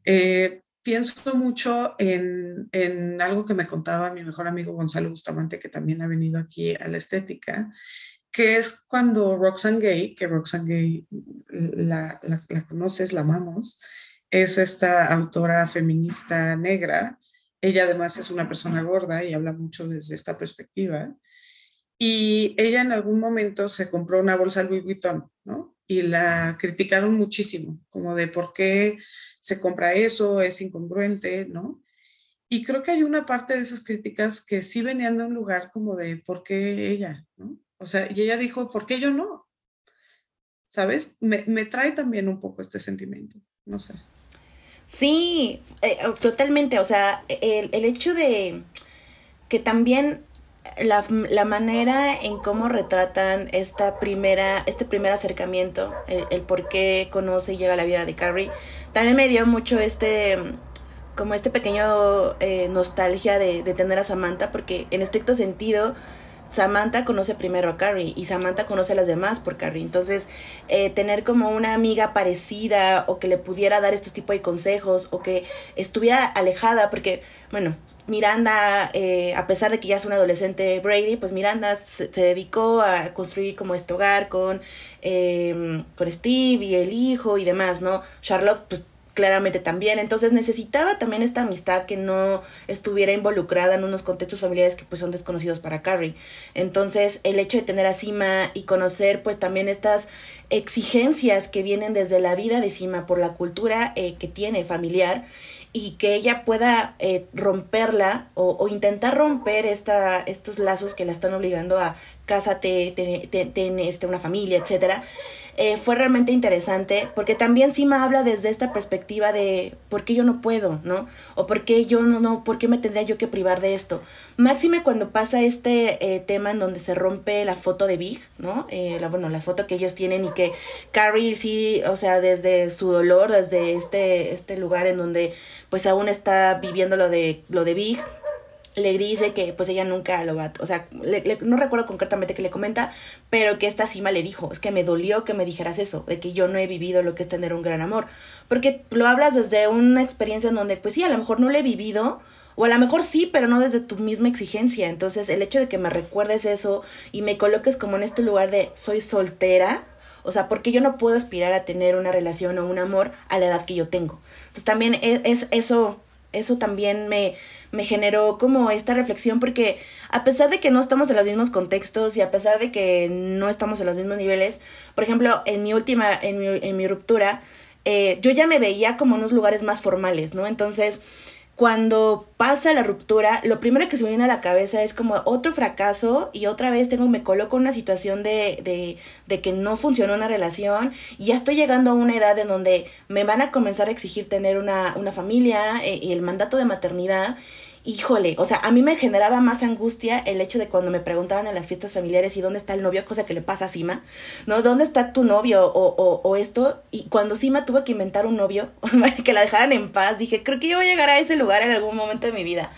Eh, pienso mucho en, en, algo que me contaba mi mejor amigo Gonzalo Bustamante, que también ha venido aquí a la estética, que es cuando Roxane Gay, que Roxane Gay la, la conoces, la amamos, es esta autora feminista negra ella además es una persona gorda y habla mucho desde esta perspectiva. Y ella en algún momento se compró una bolsa Louis Vuitton, ¿no? y la criticaron muchísimo, como de por qué se compra eso, es incongruente, ¿no? Y creo que hay una parte de esas críticas que sí venían de un lugar como de por qué ella, ¿no? O sea, y ella dijo, ¿por qué yo no? ¿Sabes? Me, me trae también un poco este sentimiento, no sé. Sí, eh, totalmente, o sea, el, el hecho de que también la, la, manera en cómo retratan esta primera, este primer acercamiento, el, por qué conoce y llega a la vida de Carrie, también me dio mucho este como este pequeño eh, nostalgia de, de tener a Samantha, porque en estricto sentido Samantha conoce primero a Carrie y Samantha conoce a las demás por Carrie. Entonces, eh, tener como una amiga parecida o que le pudiera dar estos tipos de consejos o que estuviera alejada, porque, bueno, Miranda, eh, a pesar de que ya es una adolescente Brady, pues Miranda se, dedicó a construir como este hogar con, eh, con Steve y el hijo y demás, ¿no? Charlotte, pues claramente también. Entonces necesitaba también esta amistad que no estuviera involucrada en unos contextos familiares que pues son desconocidos para Carrie. Entonces el hecho de tener a Sima y conocer pues también estas exigencias que vienen desde la vida de Sima por la cultura eh, que tiene familiar y que ella pueda eh, romperla o, o, intentar romper esta, estos lazos que la están obligando a cásate, ten, este, una familia, etcétera eh, fue realmente interesante porque también Sima habla desde esta perspectiva de por qué yo no puedo, ¿no? O por qué yo no, no, por qué me tendría yo que privar de esto. Máxime cuando pasa este eh, tema en donde se rompe la foto de Big, ¿no? Eh, la, bueno, la foto que ellos tienen y que Carrie sí, o sea, desde su dolor, desde este, este lugar en donde pues aún está viviendo lo de, lo de Big, le dice que pues ella nunca lo va, o sea, no recuerdo concretamente que le comenta, pero que esta cima le dijo, es que me dolió que me dijeras eso, de que yo no he vivido lo que es tener un gran amor, porque lo hablas desde una experiencia en donde pues sí, a lo mejor no lo he vivido, o a lo mejor sí, pero no desde tu misma exigencia, entonces el hecho de que me recuerdes eso y me coloques como en este lugar de soy soltera, o sea, porque yo no puedo aspirar a tener una relación o un amor a la edad que yo tengo. Entonces también es, es eso, eso también me, me generó como esta reflexión porque a pesar de que no estamos en los mismos contextos y a pesar de que no estamos en los mismos niveles, por ejemplo, en mi última, en mi, en mi ruptura, eh, yo ya me veía como en unos lugares más formales, ¿no? Entonces, cuando pasa la ruptura, lo primero que se me viene a la cabeza es como otro fracaso y otra vez tengo, me coloco en una situación de, de, de que no funcionó una relación y ya estoy llegando a una edad en donde me van a comenzar a exigir tener una, una familia eh, y el mandato de maternidad híjole, o sea, a mí me generaba más angustia el hecho de cuando me preguntaban en las fiestas familiares y dónde está el novio, cosa que le pasa a Sima, ¿no? ¿Dónde está tu novio o, o, o esto? Y cuando Sima tuvo que inventar un novio, que la dejaran en paz, dije, creo que yo voy a llegar a ese lugar en algún momento de mi vida.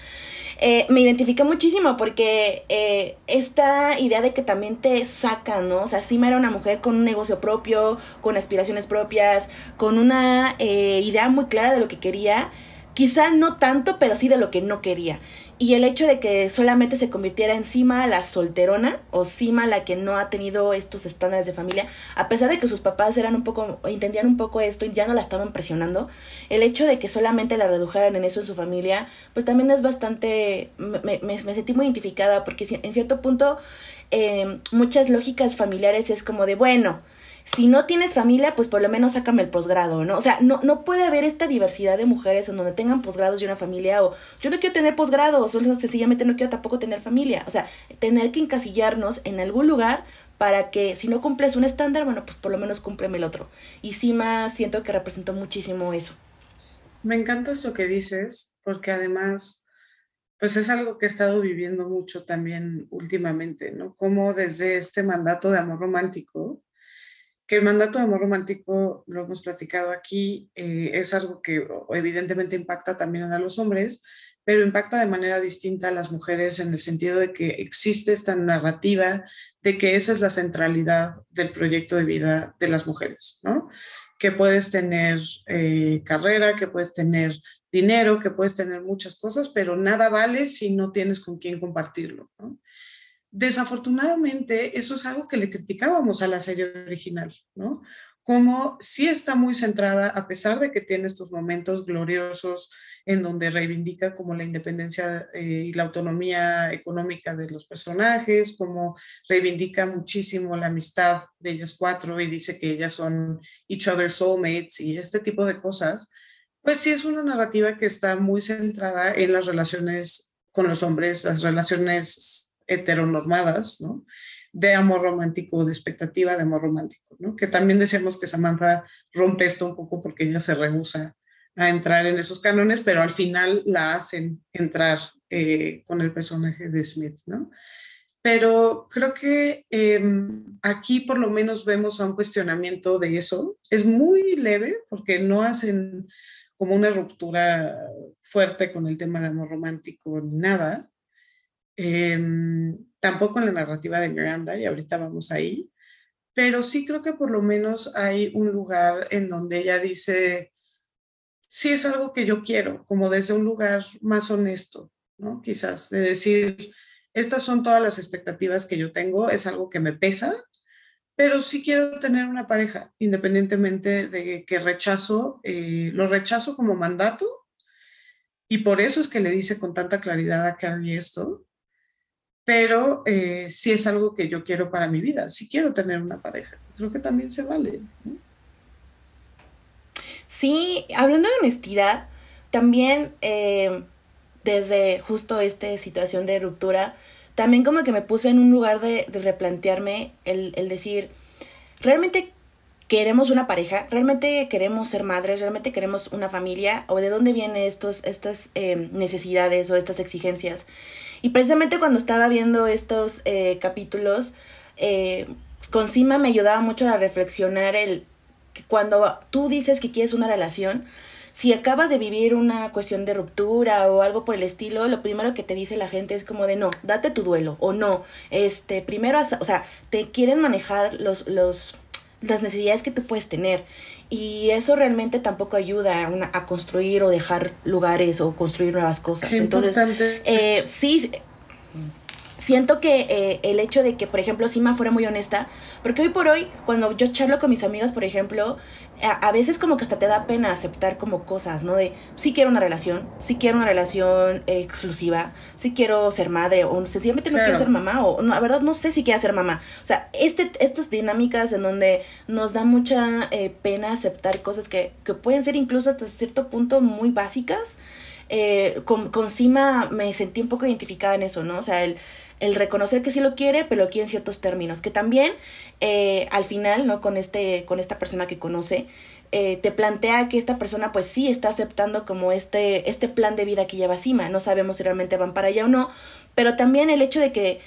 Eh, me identifiqué muchísimo porque eh, esta idea de que también te sacan, ¿no? O sea, Sima era una mujer con un negocio propio, con aspiraciones propias, con una eh, idea muy clara de lo que quería Quizá no tanto, pero sí de lo que no quería. Y el hecho de que solamente se convirtiera encima la solterona o Sima la que no ha tenido estos estándares de familia, a pesar de que sus papás eran un poco, entendían un poco esto y ya no la estaban presionando, el hecho de que solamente la redujeran en eso en su familia, pues también es bastante, me, me, sentí muy identificada porque en cierto punto eh, muchas lógicas familiares es como de, bueno, si no tienes familia, pues por lo menos sácame el posgrado, ¿no? O sea, no, no puede haber esta diversidad de mujeres en donde tengan posgrados y una familia, o yo no quiero tener posgrado, o sencillamente no quiero tampoco tener familia. O sea, tener que encasillarnos en algún lugar para que si no cumples un estándar, bueno, pues por lo menos cúmpleme el otro. Y más siento que representó muchísimo eso. Me encanta eso que dices, porque además, pues es algo que he estado viviendo mucho también últimamente, ¿no? Como desde este mandato de amor romántico, el mandato de amor romántico, lo hemos platicado aquí, eh, es algo que evidentemente impacta también a los hombres, pero impacta de manera distinta a las mujeres en el sentido de que existe esta narrativa de que esa es la centralidad del proyecto de vida de las mujeres, ¿no? Que puedes tener eh, carrera, que puedes tener dinero, que puedes tener muchas cosas, pero nada vale si no tienes con quién compartirlo, ¿no? Desafortunadamente, eso es algo que le criticábamos a la serie original, ¿no? cómo sí está muy centrada, a pesar de que tiene estos momentos gloriosos en donde reivindica como la independencia eh, y la autonomía económica de los personajes, como reivindica muchísimo la amistad de ellas cuatro y dice que ellas son each other's soulmates y este tipo de cosas, pues sí es una narrativa que está muy centrada en las relaciones con los hombres, las relaciones heteronormadas, ¿no? de amor romántico, de expectativa de amor romántico, ¿no? Que también decíamos que Samantha rompe esto un poco porque ella se rehúsa a entrar en esos cánones, pero al final la hacen entrar eh, con el personaje de Smith, ¿no? Pero creo que em, aquí por lo menos vemos a un cuestionamiento de eso. Es muy leve porque no hacen como una ruptura fuerte con el tema de amor romántico ni nada, Em, tampoco en la narrativa de Miranda, y ahorita vamos ahí, pero sí creo que por lo menos hay un lugar en donde ella dice, sí es algo que yo quiero, como desde un lugar más honesto, ¿no? Quizás, de decir, estas son todas las expectativas que yo tengo, es algo que me pesa, pero sí quiero tener una pareja, independientemente de que rechazo, eh, lo rechazo como mandato, y por eso es que le dice con tanta claridad a Carrie esto, pero eh, si es algo que yo quiero para mi vida, si quiero tener una pareja, creo que también se vale. Sí, hablando de honestidad, también eh, desde justo esta situación de ruptura, también como que me puse en un lugar de, replantearme el, decir, ¿realmente queremos una pareja? ¿Realmente queremos ser madres? ¿Realmente queremos una familia? ¿O de dónde vienen estos, estas eh, necesidades o estas exigencias? Y precisamente cuando estaba viendo estos eh, capítulos, eh, con Sima me ayudaba mucho a reflexionar el que cuando tú dices que quieres una relación, si acabas de vivir una cuestión de ruptura o algo por el estilo, lo primero que te dice la gente es como de no, date tu duelo o no, este, primero, o sea, te quieren manejar los, los, las necesidades que tú puedes tener. Y eso realmente tampoco ayuda a, a construir o dejar lugares o construir nuevas cosas. Entonces, eh, sí, siento que eh, el hecho de que, por ejemplo, Sima fuera muy honesta, porque hoy por hoy, cuando yo charlo con mis amigas, por ejemplo, a, veces como que hasta te da pena aceptar como cosas, ¿no? De, sí quiero una relación, sí quiero una relación exclusiva, sí quiero ser madre, o sencillamente no quiero ser mamá, o no, la verdad no sé si quiero ser mamá. O sea, este, estas dinámicas en donde nos da mucha eh, pena aceptar cosas que, que pueden ser incluso hasta cierto punto muy básicas, eh, con, con Sima me sentí un poco identificada en eso, ¿no? O sea, el el reconocer que sí lo quiere, pero lo quiere en ciertos términos, que también eh, al final, ¿no? Con, este, con esta persona que conoce, eh, te plantea que esta persona pues sí está aceptando como este, este plan de vida que lleva Cima, no sabemos si realmente van para allá o no, pero también el hecho de que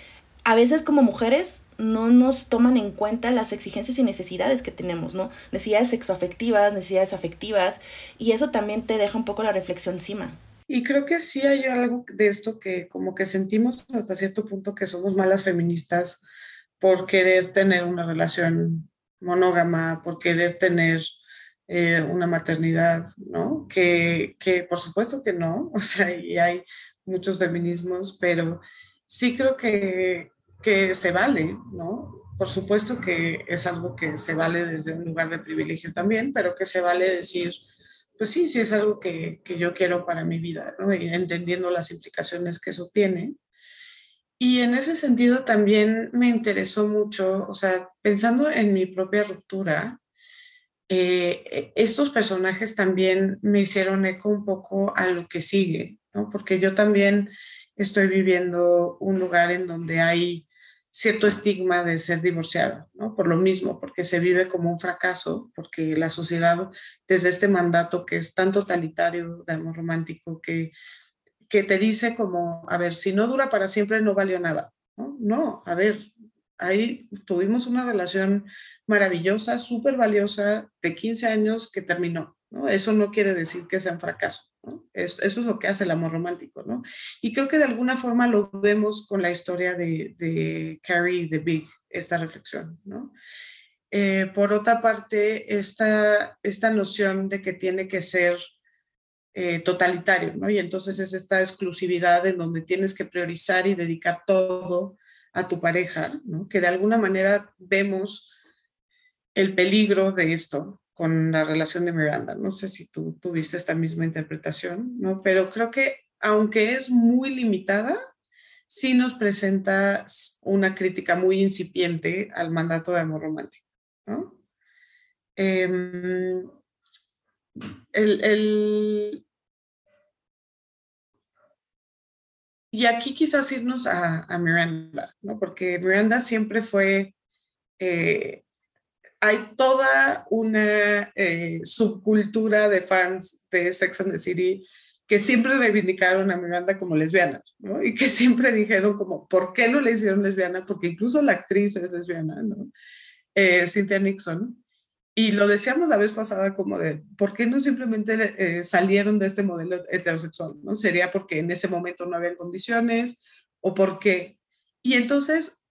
a veces como mujeres no nos toman en cuenta las exigencias y necesidades que tenemos, ¿no? Necesidades sexoafectivas, necesidades afectivas, y eso también te deja un poco la reflexión encima. Y creo que sí hay algo de esto que como que sentimos hasta cierto punto que somos malas feministas por querer tener una relación monógama, por querer tener eh, una maternidad, ¿no? Que, que por supuesto que no, o sea, y hay muchos feminismos, pero sí creo que, que se vale, ¿no? Por supuesto que es algo que se vale desde un lugar de privilegio también, pero que se vale decir, pues sí, sí es algo que, yo quiero para mi vida, ¿no? Entendiendo las implicaciones que eso tiene. Y en ese sentido también me interesó mucho, o sea, pensando en mi propia ruptura, eh, e, estos personajes también me hicieron eco un poco a lo que sigue, ¿no? Porque yo también estoy viviendo un lugar en donde hay cierto estigma de ser divorciada, ¿no? Por lo mismo, porque se vive como un fracaso, porque la sociedad, desde este mandato que es tan totalitario de amor romántico, que, que te dice como, a ver, si no dura para siempre, no valió nada, ¿no? No, a ver, ahí tuvimos una relación maravillosa, súper valiosa, de 15 años que terminó, ¿no? Eso no quiere decir que sea un fracaso eso es lo que hace el amor romántico, ¿no? Y creo que de alguna forma lo vemos con la historia de, Carrie the Big, esta reflexión. Eh, por otra parte, esta, esta noción de que tiene que ser eh, totalitario, ¿no? Y entonces es esta exclusividad en donde tienes que priorizar y dedicar todo a tu pareja, ¿no? Que de alguna manera vemos el peligro de esto con la relación de Miranda. No sé si tú tuviste esta misma interpretación, ¿no? Pero creo que aunque es muy limitada, sí nos presenta una crítica muy incipiente al mandato de amor romántico, ¿no? Em, el, y aquí quizás irnos a, Miranda, ¿no? Porque Miranda siempre fue, eh, hay toda una eh, subcultura de fans de Sex and the City que siempre reivindicaron a Miranda como lesbiana. Y que siempre dijeron como, ¿por qué no le hicieron lesbiana? Porque incluso la actriz es lesbiana, ¿no? Eh, Cynthia Nixon. Y lo decíamos la vez pasada como de, ¿por qué no simplemente eh, salieron de este modelo heterosexual? ¿no? Sería porque en ese momento no había condiciones o porque... Y entonces,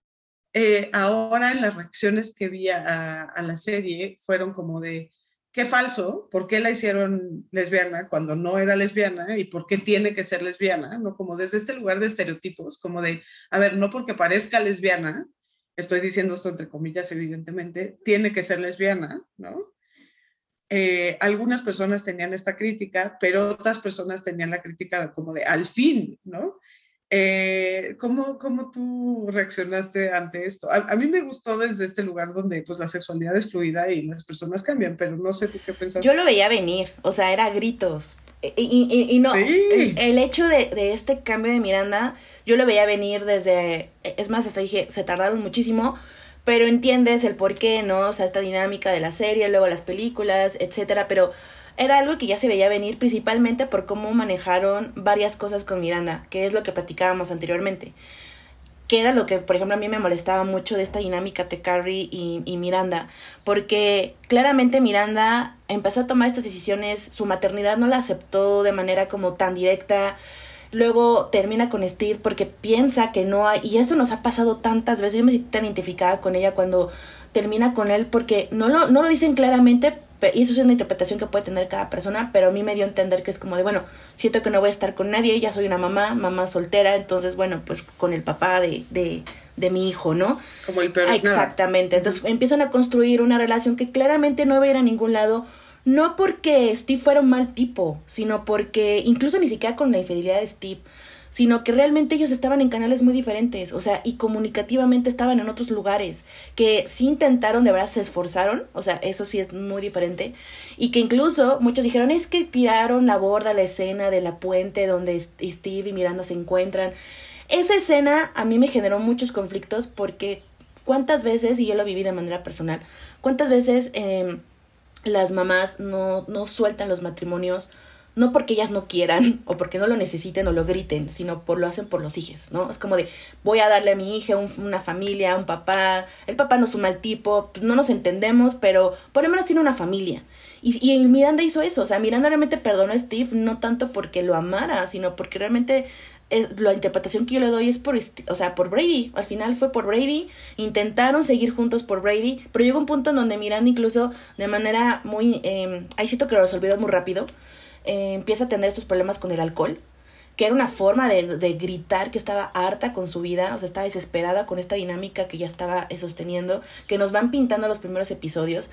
eh, ahora en las reacciones que vi a, a, la serie fueron como de, qué falso, ¿por qué la hicieron lesbiana cuando no era lesbiana y por qué tiene que ser lesbiana? ¿no? Como desde este lugar de estereotipos, como de, a ver, no porque parezca lesbiana, estoy diciendo esto entre comillas, evidentemente, tiene que ser lesbiana, ¿no? Eh, algunas personas tenían esta crítica, pero otras personas tenían la crítica como de al fin, ¿no? Eh, ¿cómo, ¿cómo, tú reaccionaste ante esto? A, mí me gustó desde este lugar donde pues la sexualidad es fluida y las personas cambian, pero no sé tú qué pensaste. Yo lo veía venir, o sea, era gritos. Y, y, no, el, hecho de, de, este cambio de Miranda, yo lo veía venir desde, es más, hasta dije, se tardaron muchísimo, pero entiendes el por qué, ¿no? O sea, esta dinámica de la serie, luego las películas, etcétera, pero era algo que ya se veía venir principalmente por cómo manejaron varias cosas con Miranda, que es lo que platicábamos anteriormente. Que era lo que, por ejemplo, a mí me molestaba mucho de esta dinámica de Carrie y, y Miranda, porque claramente Miranda empezó a tomar estas decisiones, su maternidad no la aceptó de manera como tan directa, luego termina con Steve porque piensa que no hay, y eso nos ha pasado tantas veces, yo me siento tan identificada con ella cuando termina con él porque no lo, no lo dicen claramente, y eso es una interpretación que puede tener cada persona, pero a mí me dio a entender que es como de, bueno, siento que no voy a estar con nadie, ya soy una mamá, mamá soltera, entonces, bueno, pues con el papá de, de, de mi hijo, ¿no? Como el perro. Exactamente, entonces empiezan a construir una relación que claramente no va a ir a ningún lado, no porque Steve fuera un mal tipo, sino porque incluso ni siquiera con la infidelidad de Steve, sino que realmente ellos estaban en canales muy diferentes, o sea, y comunicativamente estaban en otros lugares, que sí intentaron, de verdad se esforzaron, o sea, eso sí es muy diferente, y que incluso muchos dijeron, es que tiraron la borda la escena de la puente donde Steve y Miranda se encuentran. Esa escena a mí me generó muchos conflictos porque cuántas veces, y yo lo viví de manera personal, cuántas veces eh, las mamás no, no sueltan los matrimonios no porque ellas no quieran o porque no lo necesiten o lo griten, sino por lo hacen por los hijos, ¿no? Es como de, voy a darle a mi hija una familia, un papá, el papá no es un mal tipo, pues, no nos entendemos, pero por lo menos tiene una familia. Y, y Miranda hizo eso, o sea, Miranda realmente perdonó a Steve no tanto porque lo amara, sino porque realmente eh, la interpretación que yo le doy es por, o sea, por Brady. Al final fue por Brady. Intentaron seguir juntos por Brady, pero llegó un punto en donde Miranda incluso de manera muy... Eh, ahí siento que lo resolvieron muy rápido eh, empieza a tener estos problemas con el alcohol, que era una forma de, de, gritar que estaba harta con su vida, o sea, estaba desesperada con esta dinámica que ya estaba sosteniendo, que nos van pintando los primeros episodios.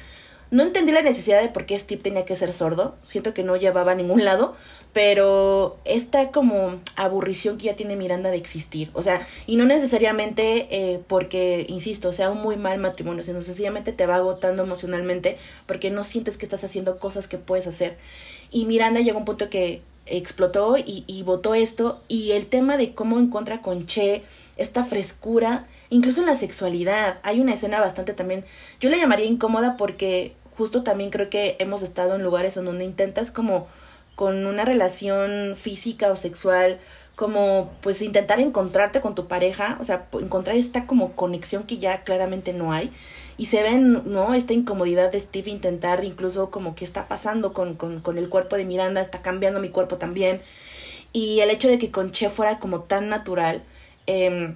No entendí la necesidad de por qué Steve tenía que ser sordo, siento que no llevaba a ningún lado, pero esta como aburrición que ya tiene Miranda de existir, o sea, y no necesariamente eh, porque, insisto, sea un muy mal matrimonio, sino sencillamente te va agotando emocionalmente porque no sientes que estás haciendo cosas que puedes hacer. Y Miranda llegó a un punto que explotó y, y votó esto. Y el tema de cómo encuentra con Che esta frescura, incluso en la sexualidad. Hay una escena bastante también, yo la llamaría incómoda porque justo también creo que hemos estado en lugares en donde intentas como con una relación física o sexual, como pues intentar encontrarte con tu pareja, o sea, encontrar esta como conexión que ya claramente no hay y se ven, ¿no? Esta incomodidad de Steve intentar incluso como que está pasando con, con, con el cuerpo de Miranda, está cambiando mi cuerpo también. Y el hecho de que con Che fuera como tan natural, eh,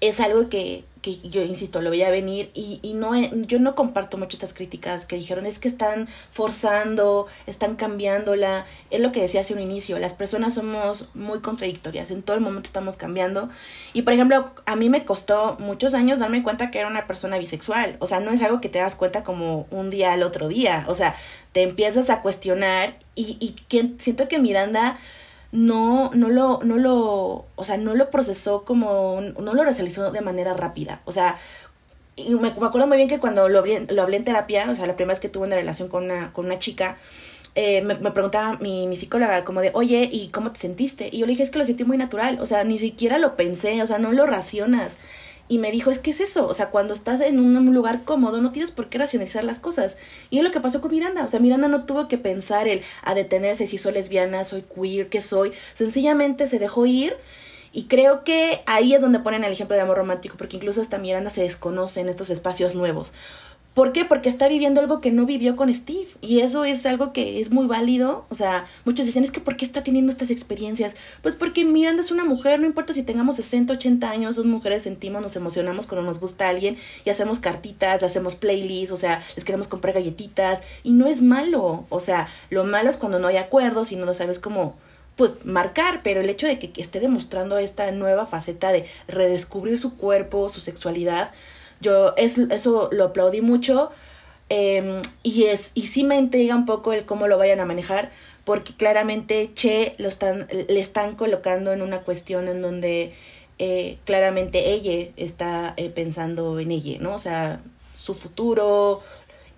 es algo que, que yo insisto, lo veía venir y, y no yo no comparto mucho estas críticas que dijeron es que están forzando, están cambiándola, es lo que decía hace un inicio, las personas somos muy contradictorias, en todo el momento estamos cambiando. Y por ejemplo, a mí me costó muchos años darme cuenta que era una persona bisexual, o sea, no es algo que te das cuenta como un día al otro día, o sea, te empiezas a cuestionar y, y siento que Miranda no, no lo, no lo, o sea, no lo procesó como, no lo realizó de manera rápida. O sea, y me, me, acuerdo muy bien que cuando lo lo hablé en terapia, o sea, la primera vez que tuve una relación con una, con una chica, eh, me, me, preguntaba mi, mi psicóloga como de, oye, ¿y cómo te sentiste? Y yo le dije, es que lo sentí muy natural, o sea, ni siquiera lo pensé, o sea, no lo racionas. Y me dijo, es que es eso, o sea, cuando estás en un lugar cómodo no tienes por qué racionalizar las cosas. Y es lo que pasó con Miranda, o sea, Miranda no tuvo que pensar el a detenerse si soy lesbiana, soy queer, qué soy, sencillamente se dejó ir. Y creo que ahí es donde ponen el ejemplo de amor romántico, porque incluso hasta Miranda se desconoce en estos espacios nuevos. ¿Por qué? Porque está viviendo algo que no vivió con Steve. Y eso es algo que es muy válido. O sea, muchos dicen, es que ¿por qué está teniendo estas experiencias? Pues porque Miranda es una mujer, no importa si tengamos 60, 80 años, dos mujeres sentimos, nos emocionamos cuando nos gusta alguien y hacemos cartitas, hacemos playlists, o sea, les queremos comprar galletitas. Y no es malo. O sea, lo malo es cuando no hay acuerdos y no lo sabes cómo pues marcar, pero el hecho de que esté demostrando esta nueva faceta de redescubrir su cuerpo, su sexualidad, yo es, eso lo aplaudí mucho em, y, es, y sí me intriga un poco el cómo lo vayan a manejar porque claramente Che lo están, le están colocando en una cuestión en donde eh, claramente ella está eh, pensando en ella, ¿no? O sea, su futuro,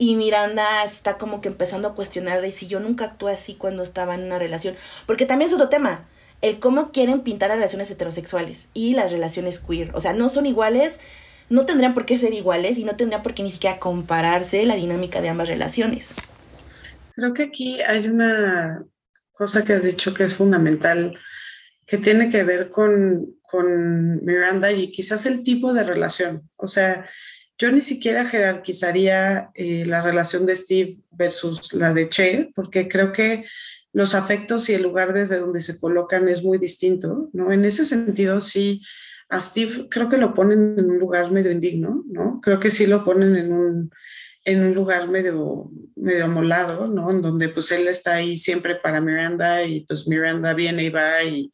y Miranda está como que empezando a cuestionar de si yo nunca actué así cuando estaba en una relación. Porque también es otro tema. El cómo quieren pintar las relaciones heterosexuales y las relaciones queer. O sea, no son iguales no tendrían por qué ser iguales y no tendrían por qué ni siquiera compararse la dinámica de ambas relaciones. Creo que aquí hay una cosa que has dicho que es fundamental, que tiene que ver con, con Miranda y quizás el tipo de relación. O sea, yo ni siquiera jerarquizaría eh, la relación de Steve versus la de Che, porque creo que los afectos y el lugar desde donde se colocan es muy distinto, ¿no? En ese sentido, sí, a Steve creo que lo ponen en un lugar medio indigno, ¿no? Creo que sí lo ponen en un, en un lugar medio, medio amolado, ¿no? En donde pues él está ahí siempre para Miranda y pues Miranda viene y va y,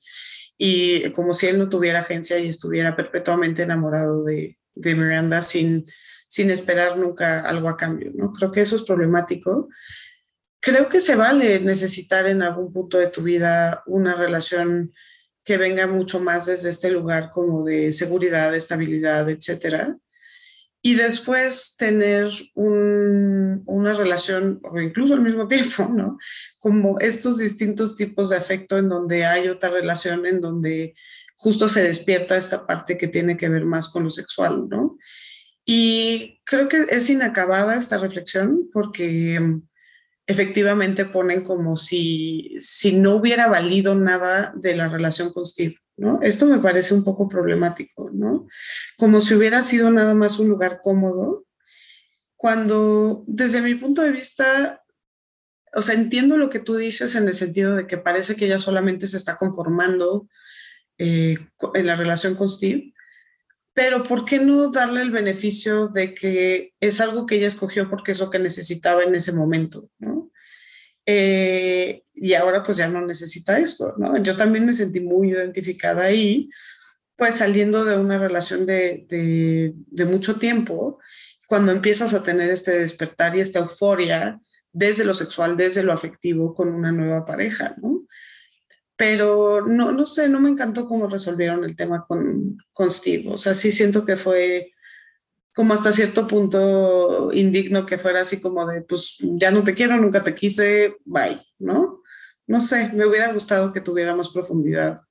y como si él no tuviera agencia y estuviera perpetuamente enamorado de, de Miranda sin, sin esperar nunca algo a cambio, ¿no? Creo que eso es problemático. Creo que se vale necesitar en algún punto de tu vida una relación que venga mucho más desde este lugar como de seguridad, estabilidad, etcétera. Y después tener una relación, o incluso al mismo tiempo, ¿no? Como estos distintos tipos de afecto en donde hay otra relación en donde justo se despierta esta parte que tiene que ver más con lo sexual, ¿no? Y creo que es inacabada esta reflexión porque efectivamente ponen como si, si no hubiera valido nada de la relación con Steve, ¿no? Esto me parece un poco problemático, ¿no? Como si hubiera sido nada más un lugar cómodo, cuando desde mi punto de vista, o sea, entiendo lo que tú dices en el sentido de que parece que ella solamente se está conformando eh, en la relación con Steve, pero ¿por qué no darle el beneficio de que es algo que ella escogió porque es lo que necesitaba en ese momento, ¿no? Eh, y ahora pues ya no necesita esto, ¿no? Yo también me sentí muy identificada ahí, pues saliendo de una relación de, de, de mucho tiempo, cuando empiezas a tener este despertar y esta euforia desde lo sexual, desde lo afectivo con una nueva pareja, ¿no? Pero no, no sé, no me encantó cómo resolvieron el tema con, con Steve. O sea, sí siento que fue como hasta cierto punto indigno que fuera así como de, pues ya no te quiero, nunca te quise, bye, ¿no? No sé, me hubiera gustado que tuviera más profundidad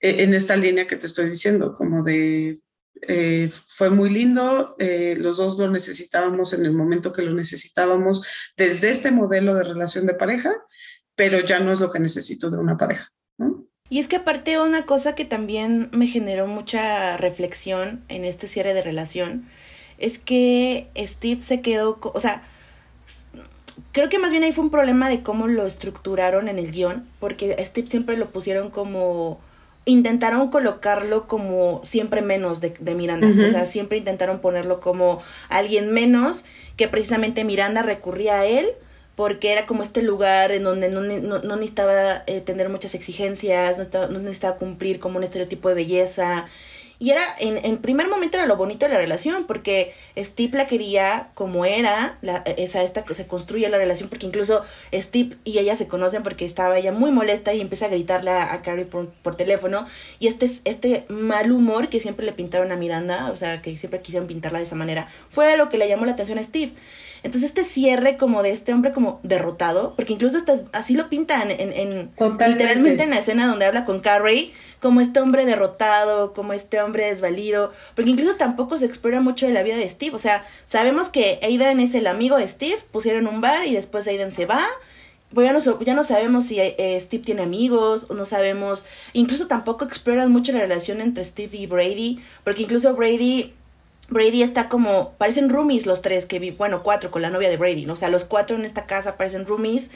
e, en esta línea que te estoy diciendo, como de, eh, fue muy lindo, eh, los dos lo necesitábamos en el momento que lo necesitábamos desde este modelo de relación de pareja pero ya no es lo que necesito de una pareja. Y es que aparte una cosa que también me generó mucha reflexión en este cierre de relación es que Steve se quedó, o sea, creo que más bien ahí fue un problema de cómo lo estructuraron en el guion, porque Steve siempre lo pusieron como intentaron colocarlo como siempre menos de, Miranda, o sea, siempre intentaron ponerlo como alguien menos, que precisamente Miranda recurría a él porque era como este lugar en donde no, no, necesitaba eh, tener muchas exigencias, no, no necesitaba cumplir como un estereotipo de belleza, y era, en, en primer momento era lo bonito de la relación, porque Steve la quería como era, esa, esta, se construye la relación, porque incluso Steve y ella se conocen porque estaba ella muy molesta y empieza a gritarle a, Carrie por, por, teléfono. Y este, este mal humor que siempre le pintaron a Miranda, o sea, que siempre quisieron pintarla de esa manera, fue lo que le llamó la atención a Steve. Entonces este cierre como de este hombre como derrotado, porque incluso estás, así lo pintan en, en literalmente en la escena donde habla con Carrie, como este hombre derrotado, como este hombre desvalido, porque incluso tampoco se explora mucho de la vida de Steve, o sea, sabemos que Aidan es el amigo de Steve, pusieron un bar y después Aidan se va, pues ya no, ya no sabemos si eh, Steve tiene amigos, o no sabemos, incluso tampoco exploran mucho la relación entre Steve y Brady, porque incluso Brady Brady está como, parecen roomies los tres que vi, bueno, cuatro con la novia de Brady, ¿no? O sea, los cuatro en esta casa parecen roomies.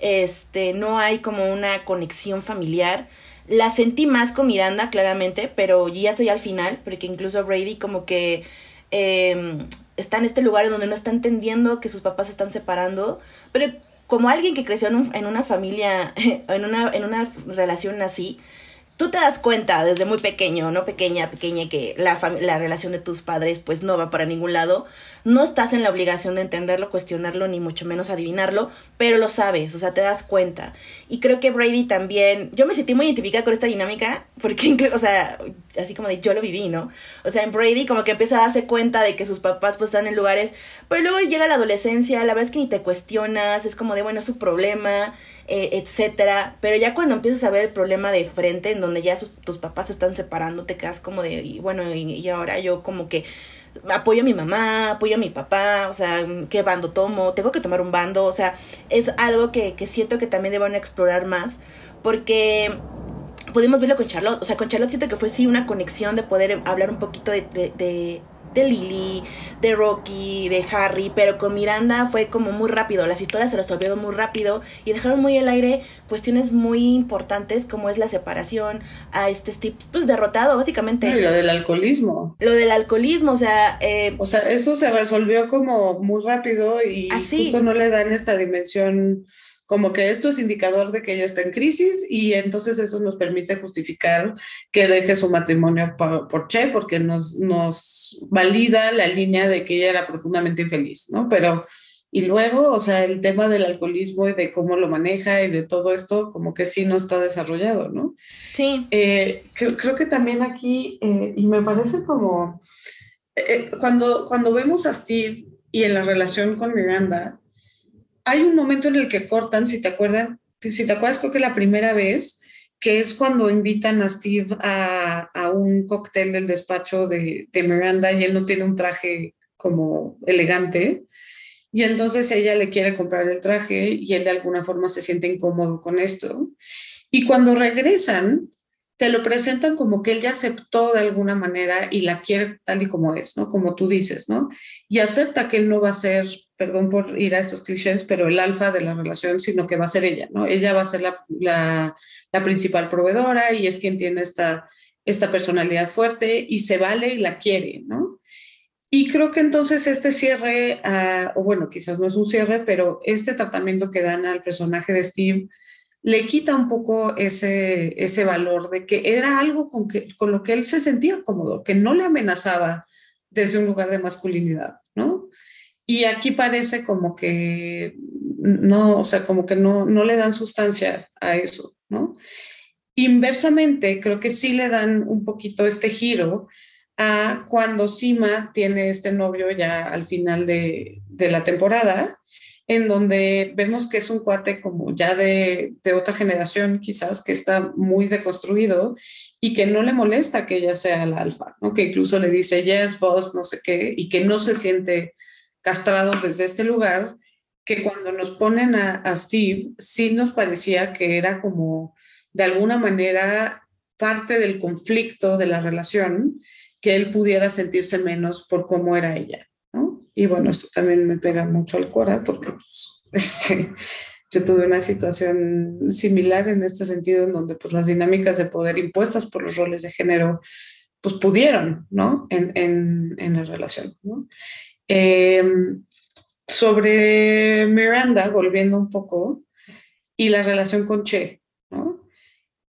Este, no hay como una conexión familiar. La sentí más con Miranda, claramente, pero ya estoy al final, porque incluso Brady como que em, está en este lugar en donde no está entendiendo que sus papás se están separando, pero como alguien que creció en, en una familia, en una, en una relación así, tú te das cuenta desde muy pequeño, no pequeña, pequeña, que la, la relación de tus padres pues no va para ningún lado. No estás en la obligación de entenderlo, cuestionarlo, ni mucho menos adivinarlo, pero lo sabes, o sea, te das cuenta. Y creo que Brady también, yo me sentí muy identificada con esta dinámica, porque, o sea, así como de yo lo viví, ¿no? O sea, en Brady como que empieza a darse cuenta de que sus papás pues están en lugares, pero luego llega la adolescencia, la verdad es que ni te cuestionas, es como de, bueno, es su problema, eh, etcétera. Pero ya cuando empiezas a ver el problema de frente, en donde ya tus papás están separando, te quedas como de, y bueno, y, ahora yo como que apoyo a mi mamá, apoyo a mi papá, o sea, ¿qué bando tomo? Tengo que tomar un bando, o sea, es algo que, que siento que también deben explorar más, porque pudimos verlo con Charlotte, o sea, con Charlotte siento que fue sí una conexión de poder hablar un poquito de Lily, de Rocky, de Harry, pero con Miranda fue como muy rápido, las historias se resolvieron muy rápido y dejaron muy al aire cuestiones muy importantes como es la separación, a este Steve pues derrotado básicamente. Y lo del alcoholismo. Lo del alcoholismo, o sea... Eh, o sea, eso se resolvió como muy rápido y así. justo no le dan esta dimensión como que esto es indicador de que ella está en crisis y entonces eso nos permite justificar que deje su matrimonio por, Che porque nos, nos valida la línea de que ella era profundamente infeliz, ¿no? Pero, y luego, o sea, el tema del alcoholismo y de cómo lo maneja y de todo esto, como que sí no está desarrollado, ¿no? Sí. Eh, creo, que también aquí, eh, y me parece como, eh, cuando, cuando vemos a Steve y en la relación con Miranda, hay un momento en el que cortan, si te acuerdan, si te acuerdas, creo que la primera vez, que es cuando invitan a Steve a, un cóctel del despacho de, de, Miranda y él no tiene un traje como elegante. Y entonces ella le quiere comprar el traje y él de alguna forma se siente incómodo con esto. Y cuando regresan, te lo presentan como que él ya aceptó de alguna manera y la quiere tal y como es, ¿no? Como tú dices, ¿no? Y acepta que él no va a ser, perdón por ir a estos clichés, pero el alfa de la relación, sino que va a ser ella, ¿no? Ella va a ser la, principal proveedora y es quien tiene esta, esta personalidad fuerte y se vale y la quiere, ¿no? Y creo que entonces este cierre, uh, o bueno, quizás no es un cierre, pero este tratamiento que dan al personaje de Steve, le quita un poco ese, ese valor de que era algo con, que, con lo que él se sentía cómodo, que no le amenazaba desde un lugar de masculinidad, ¿no? Y aquí parece como que no, o sea, como que no, no le dan sustancia a eso, ¿no? Inversamente, creo que sí le dan un poquito este giro a cuando Sima tiene este novio ya al final de, de la temporada en donde vemos que es un cuate como ya de, otra generación quizás, que está muy deconstruido y que no le molesta que ella sea la alfa, ¿no? que incluso le dice, yes, boss, no sé qué, y que no se siente castrado desde este lugar, que cuando nos ponen a, a Steve, sí nos parecía que era como de alguna manera parte del conflicto de la relación, que él pudiera sentirse menos por cómo era ella. Y bueno, esto también me pega mucho al cora porque pues, este, yo tuve una situación similar en este sentido, en donde pues las dinámicas de poder impuestas por los roles de género, pues pudieron, ¿no? En, en, en la relación. Em, sobre Miranda, volviendo un poco, y la relación con Che.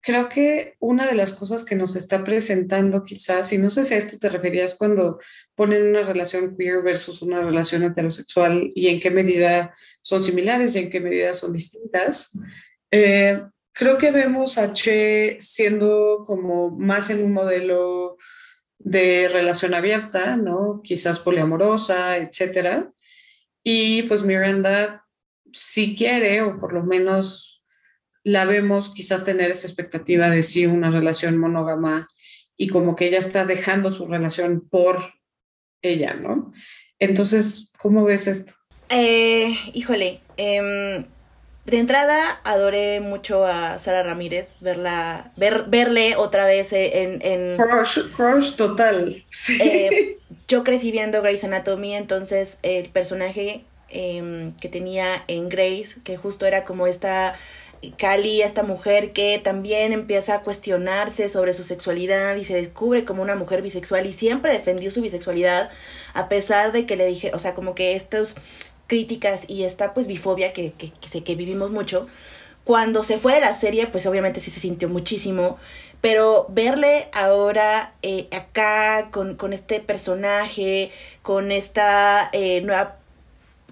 Creo que una de las cosas que nos está presentando quizás, y no sé si a esto te referías cuando ponen una relación queer versus una relación heterosexual y en qué medida son similares y en qué medida son distintas, eh, creo que vemos a Che siendo como más en un modelo de relación abierta, ¿no? Quizás poliamorosa, etcétera. Y pues Miranda si quiere, o por lo menos la vemos quizás tener esa expectativa de sí una relación monógama y como que ella está dejando su relación por ella, ¿no? Entonces, ¿cómo ves esto? Eh, híjole, em, de entrada adoré mucho a Sara Ramírez, verla, ver, verle otra vez en... en crush, total. Eh, yo crecí viendo Grey's Anatomy, entonces el personaje Em, que tenía en Grace, que justo era como esta Cali, esta mujer que también empieza a cuestionarse sobre su sexualidad y se descubre como una mujer bisexual y siempre defendió su bisexualidad a pesar de que le dije, o sea, como que estas críticas y esta pues bifobia que, que, que, que vivimos mucho, cuando se fue de la serie pues obviamente sí se sintió muchísimo, pero verle ahora eh, acá con, con, este personaje, con esta eh, nueva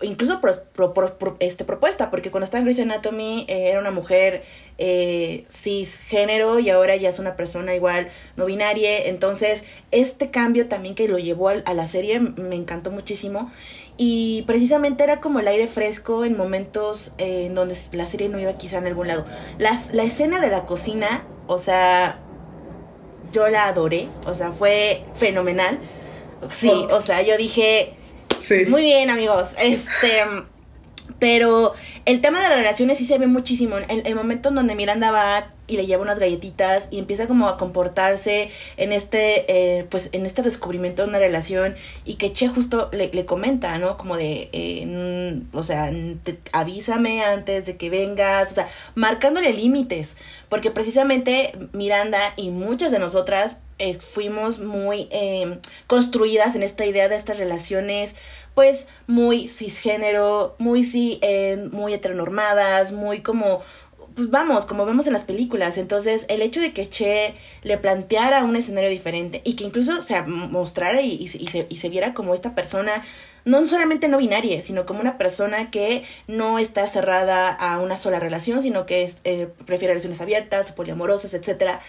incluso pro, este, propuesta, porque cuando estaba en Grey's Anatomy eh, era una mujer eh, cisgénero y ahora ya es una persona igual no binaria. Entonces, este cambio también que lo llevó a, la serie me encantó muchísimo. Y precisamente era como el aire fresco en momentos eh, en donde la serie no iba quizá en algún lado. Las, la escena de la cocina, o sea, yo la adoré, o sea, fue fenomenal. Sí, o sea, yo dije, muy bien, amigos. Este. Pero el tema de las relaciones sí se ve muchísimo. El, el momento en donde Miranda va y le lleva unas galletitas y empieza como a comportarse en este, eh, pues en este descubrimiento de una relación y que Che justo le, le comenta, ¿no? Como de, eh, o sea, avísame antes de que vengas, o sea, marcándole límites, porque precisamente Miranda y muchas de nosotras eh, fuimos muy em, construidas en esta idea de estas relaciones pues muy cisgénero, muy sí, muy heteronormadas, muy como pues vamos, como vemos en las películas. Entonces, el hecho de que Che le planteara un escenario diferente y que incluso se mostrara y, se, y se viera como esta persona, no solamente no binaria, sino como una persona que no está cerrada a una sola relación, sino que es, eh, prefiere relaciones abiertas, poliamorosas, etcétera.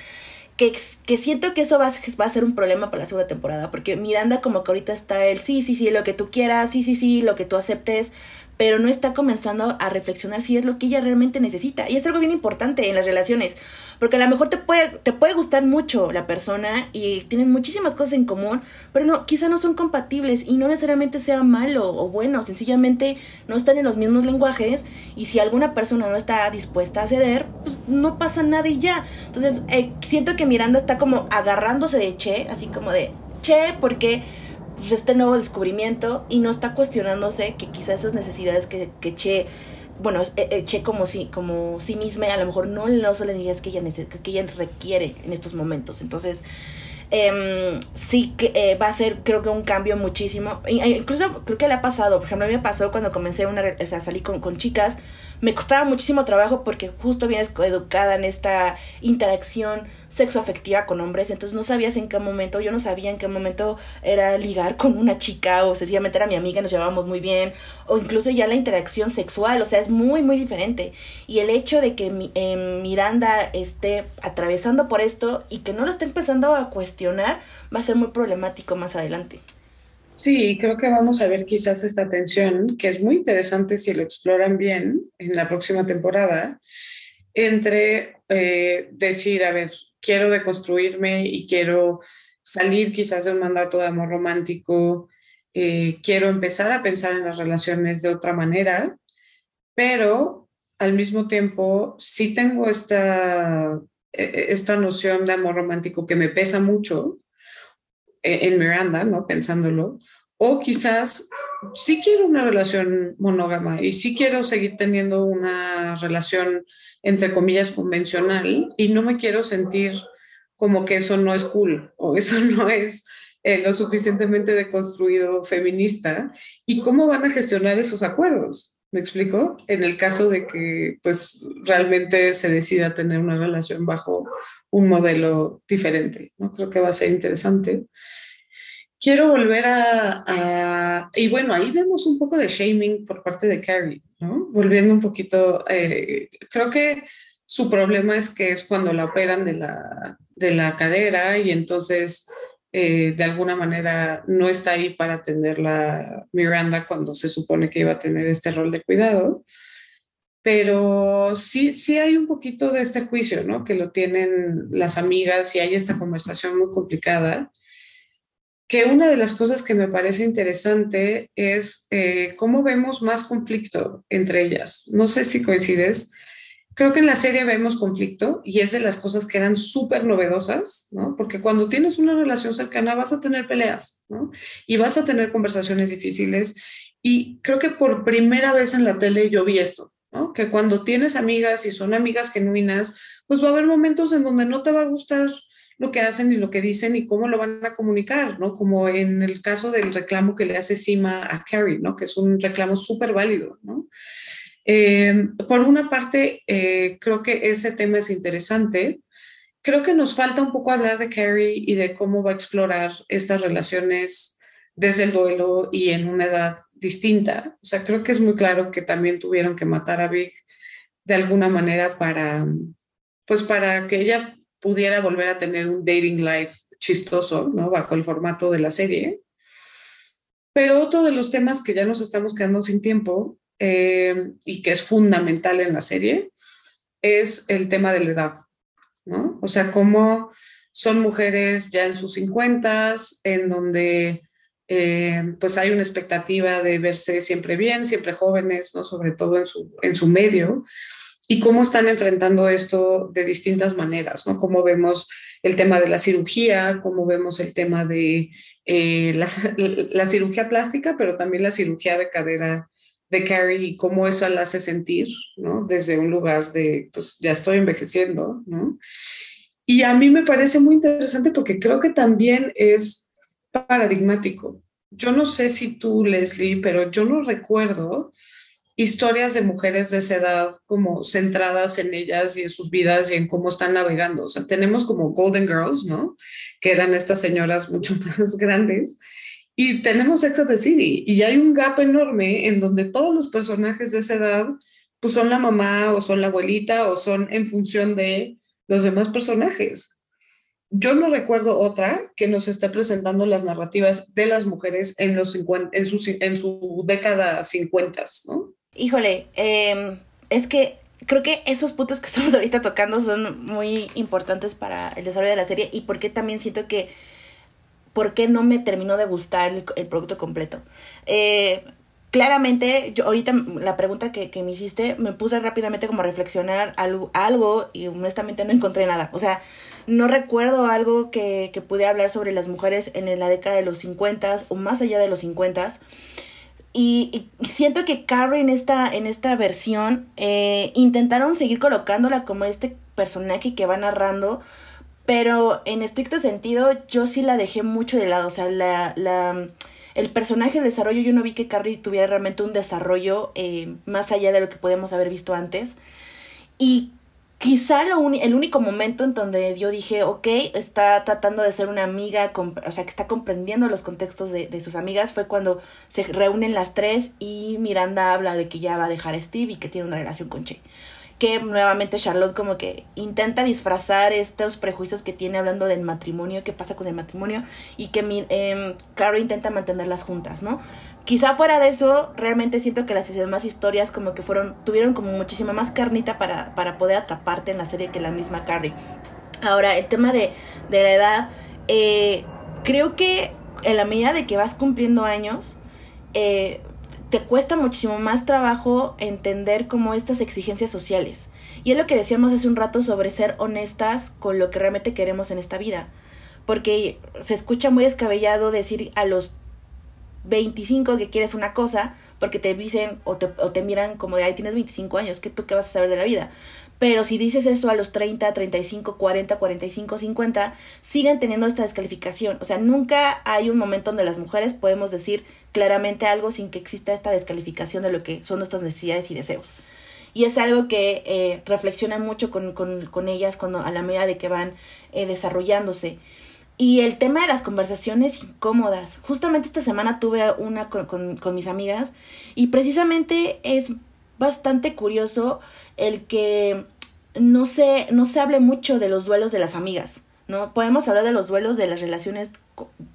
Que, que, siento que eso va, va, a ser un problema para la segunda temporada, porque Miranda como que ahorita está el sí, sí, sí, lo que tú quieras, sí, sí, sí, lo que tú aceptes, pero no está comenzando a reflexionar si es lo que ella realmente necesita. Y es algo bien importante en las relaciones, porque a lo mejor te puede, te puede gustar mucho la persona y tienen muchísimas cosas en común, pero no, quizá no son compatibles y no necesariamente sea malo o bueno, sencillamente no están en los mismos lenguajes y si alguna persona no está dispuesta a ceder, pues no pasa nada y ya. Entonces, eh, siento que Miranda está como agarrándose de Che, así como de Che, porque pues, este nuevo descubrimiento y no está cuestionándose que quizás esas necesidades que, que Che bueno, eh, eh, como si, como sí misma, a lo mejor no, no son las necesidades que ella, que ella requiere en estos momentos. Entonces, eh, sí que eh, va a ser, creo que un cambio muchísimo. Incluso creo que le ha pasado, por ejemplo, a mí me pasó cuando comencé una, o sea, salí con, con chicas me costaba muchísimo trabajo porque justo vienes educada en esta interacción sexoafectiva con hombres, entonces no sabías en qué momento, yo no sabía en qué momento era ligar con una chica o sencillamente era mi amiga, nos llevábamos muy bien, o incluso ya la interacción sexual, o sea, es muy, muy diferente. Y el hecho de que em, Miranda esté atravesando por esto y que no lo esté empezando a cuestionar, va a ser muy problemático más adelante. Sí, creo que vamos a ver quizás esta tensión, que es muy interesante si lo exploran bien en la próxima temporada, entre eh, decir, a ver, quiero deconstruirme y quiero salir quizás de un mandato de amor romántico, eh, quiero empezar a pensar en las relaciones de otra manera, pero al mismo tiempo sí tengo esta, e-, esta noción de amor romántico que me pesa mucho en Miranda, ¿no? Pensándolo, o quizás sí quiero una relación monógama y sí quiero seguir teniendo una relación, entre comillas, convencional y no me quiero sentir como que eso no es cool o eso no es eh, lo suficientemente deconstruido feminista y cómo van a gestionar esos acuerdos. ¿Me explico? En el caso de que pues realmente se decida tener una relación bajo un modelo diferente, ¿no? Creo que va a ser interesante quiero volver a, Y bueno, ahí vemos un poco de shaming por parte de Carrie, ¿no? Volviendo un poquito, eh, creo que su problema es que es cuando la operan de la, de la cadera y entonces eh, de alguna manera no está ahí para atenderla Miranda cuando se supone que iba a tener este rol de cuidado. Pero sí, sí hay un poquito de este juicio, ¿no? Que lo tienen las amigas y hay esta conversación muy complicada que una de las cosas que me parece interesante es eh, cómo vemos más conflicto entre ellas. No sé si coincides. Creo que en la serie vemos conflicto y es de las cosas que eran súper novedosas, ¿no? Porque cuando tienes una relación cercana vas a tener peleas, ¿no? Y vas a tener conversaciones difíciles. Y creo que por primera vez en la tele yo vi esto, Que cuando tienes amigas y son amigas genuinas, pues va a haber momentos en donde no te va a gustar lo que hacen y lo que dicen y cómo lo van a comunicar, ¿no? Como en el caso del reclamo que le hace Sima a Carrie, ¿no? Que es un reclamo súper válido, ¿no? Eh, por una parte, eh, creo que ese tema es interesante. Creo que nos falta un poco hablar de Carrie y de cómo va a explorar estas relaciones desde el duelo y en una edad distinta. O sea, creo que es muy claro que también tuvieron que matar a Big de alguna manera para, pues para que ella pudiera volver a tener un dating life chistoso, ¿no? Bajo el formato de la serie. Pero otro de los temas que ya nos estamos quedando sin tiempo eh, y que es fundamental en la serie es el tema de la edad, ¿no? O sea, cómo son mujeres ya en sus cincuentas, en donde eh, pues hay una expectativa de verse siempre bien, siempre jóvenes, ¿no? Sobre todo en su, en su medio y cómo están enfrentando esto de distintas maneras, ¿no? Cómo vemos el tema de la cirugía, cómo vemos el tema de eh, la, cirugía plástica, pero también la cirugía de cadera de Carrie y cómo eso la hace sentir, ¿no? Desde un lugar de, pues ya estoy envejeciendo, ¿no? Y a mí me parece muy interesante porque creo que también es paradigmático. Yo no sé si tú, Leslie, pero yo no recuerdo historias de mujeres de esa edad como centradas en ellas y en sus vidas y en cómo están navegando. O sea, tenemos como Golden Girls, ¿no? Que eran estas señoras mucho más grandes. Y tenemos Sex of the City. Y hay un gap enorme en donde todos los personajes de esa edad, pues son la mamá o son la abuelita o son en función de los demás personajes. Yo no recuerdo otra que nos esté presentando las narrativas de las mujeres en, los en, en su década 50, ¿no? Híjole, em, es que creo que esos puntos que estamos ahorita tocando son muy importantes para el desarrollo de la serie y porque también siento que, ¿por qué no me terminó de gustar el, producto completo? Eh, claramente, yo ahorita la pregunta que, me hiciste, me puse rápidamente como a reflexionar algo, y honestamente no encontré nada. O sea, no recuerdo algo que, pude hablar sobre las mujeres en la década de los 50 o más allá de los 50 y, siento que Carrie en esta, en esta versión eh, intentaron seguir colocándola como este personaje que va narrando, pero en estricto sentido yo sí la dejé mucho de lado. O sea, la, el personaje de desarrollo, yo no vi que Carrie tuviera realmente un desarrollo eh, más allá de lo que podemos haber visto antes. Y quizá el único momento en donde yo dije, ok, está tratando de ser una amiga, o sea, que está comprendiendo los contextos de, de, sus amigas, fue cuando se reúnen las tres y Miranda habla de que ya va a dejar a Steve y que tiene una relación con Che. Que nuevamente Charlotte como que intenta disfrazar estos prejuicios que tiene hablando del matrimonio, qué pasa con el matrimonio, y que eh, Carrie intenta mantenerlas juntas, ¿no? Quizá fuera de eso, realmente siento que las demás historias como que fueron, tuvieron como muchísima más carnita para, para poder atraparte en la serie que la misma Carrie. Ahora, el tema de, de la edad, eh, creo que en la medida de que vas cumpliendo años, eh, te cuesta muchísimo más trabajo entender como estas exigencias sociales. Y es lo que decíamos hace un rato sobre ser honestas con lo que realmente queremos en esta vida. Porque se escucha muy descabellado decir a los 25 que quieres una cosa, porque te dicen o te, o te miran como de, ay, tienes 25 años, ¿qué tú qué vas a saber de la vida? Pero si dices eso a los 30, 35, 40, 45, 50, siguen teniendo esta descalificación. O sea, nunca hay un momento donde las mujeres podemos decir claramente algo sin que exista esta descalificación de lo que son nuestras necesidades y deseos. Y es algo que eh, reflexiona mucho con, con, con, ellas cuando, a la medida de que van eh, desarrollándose. Y el tema de las conversaciones incómodas. Justamente esta semana tuve una con, con mis amigas y precisamente es bastante curioso el que no se, no se hable mucho de los duelos de las amigas, ¿no? Podemos hablar de los duelos de las relaciones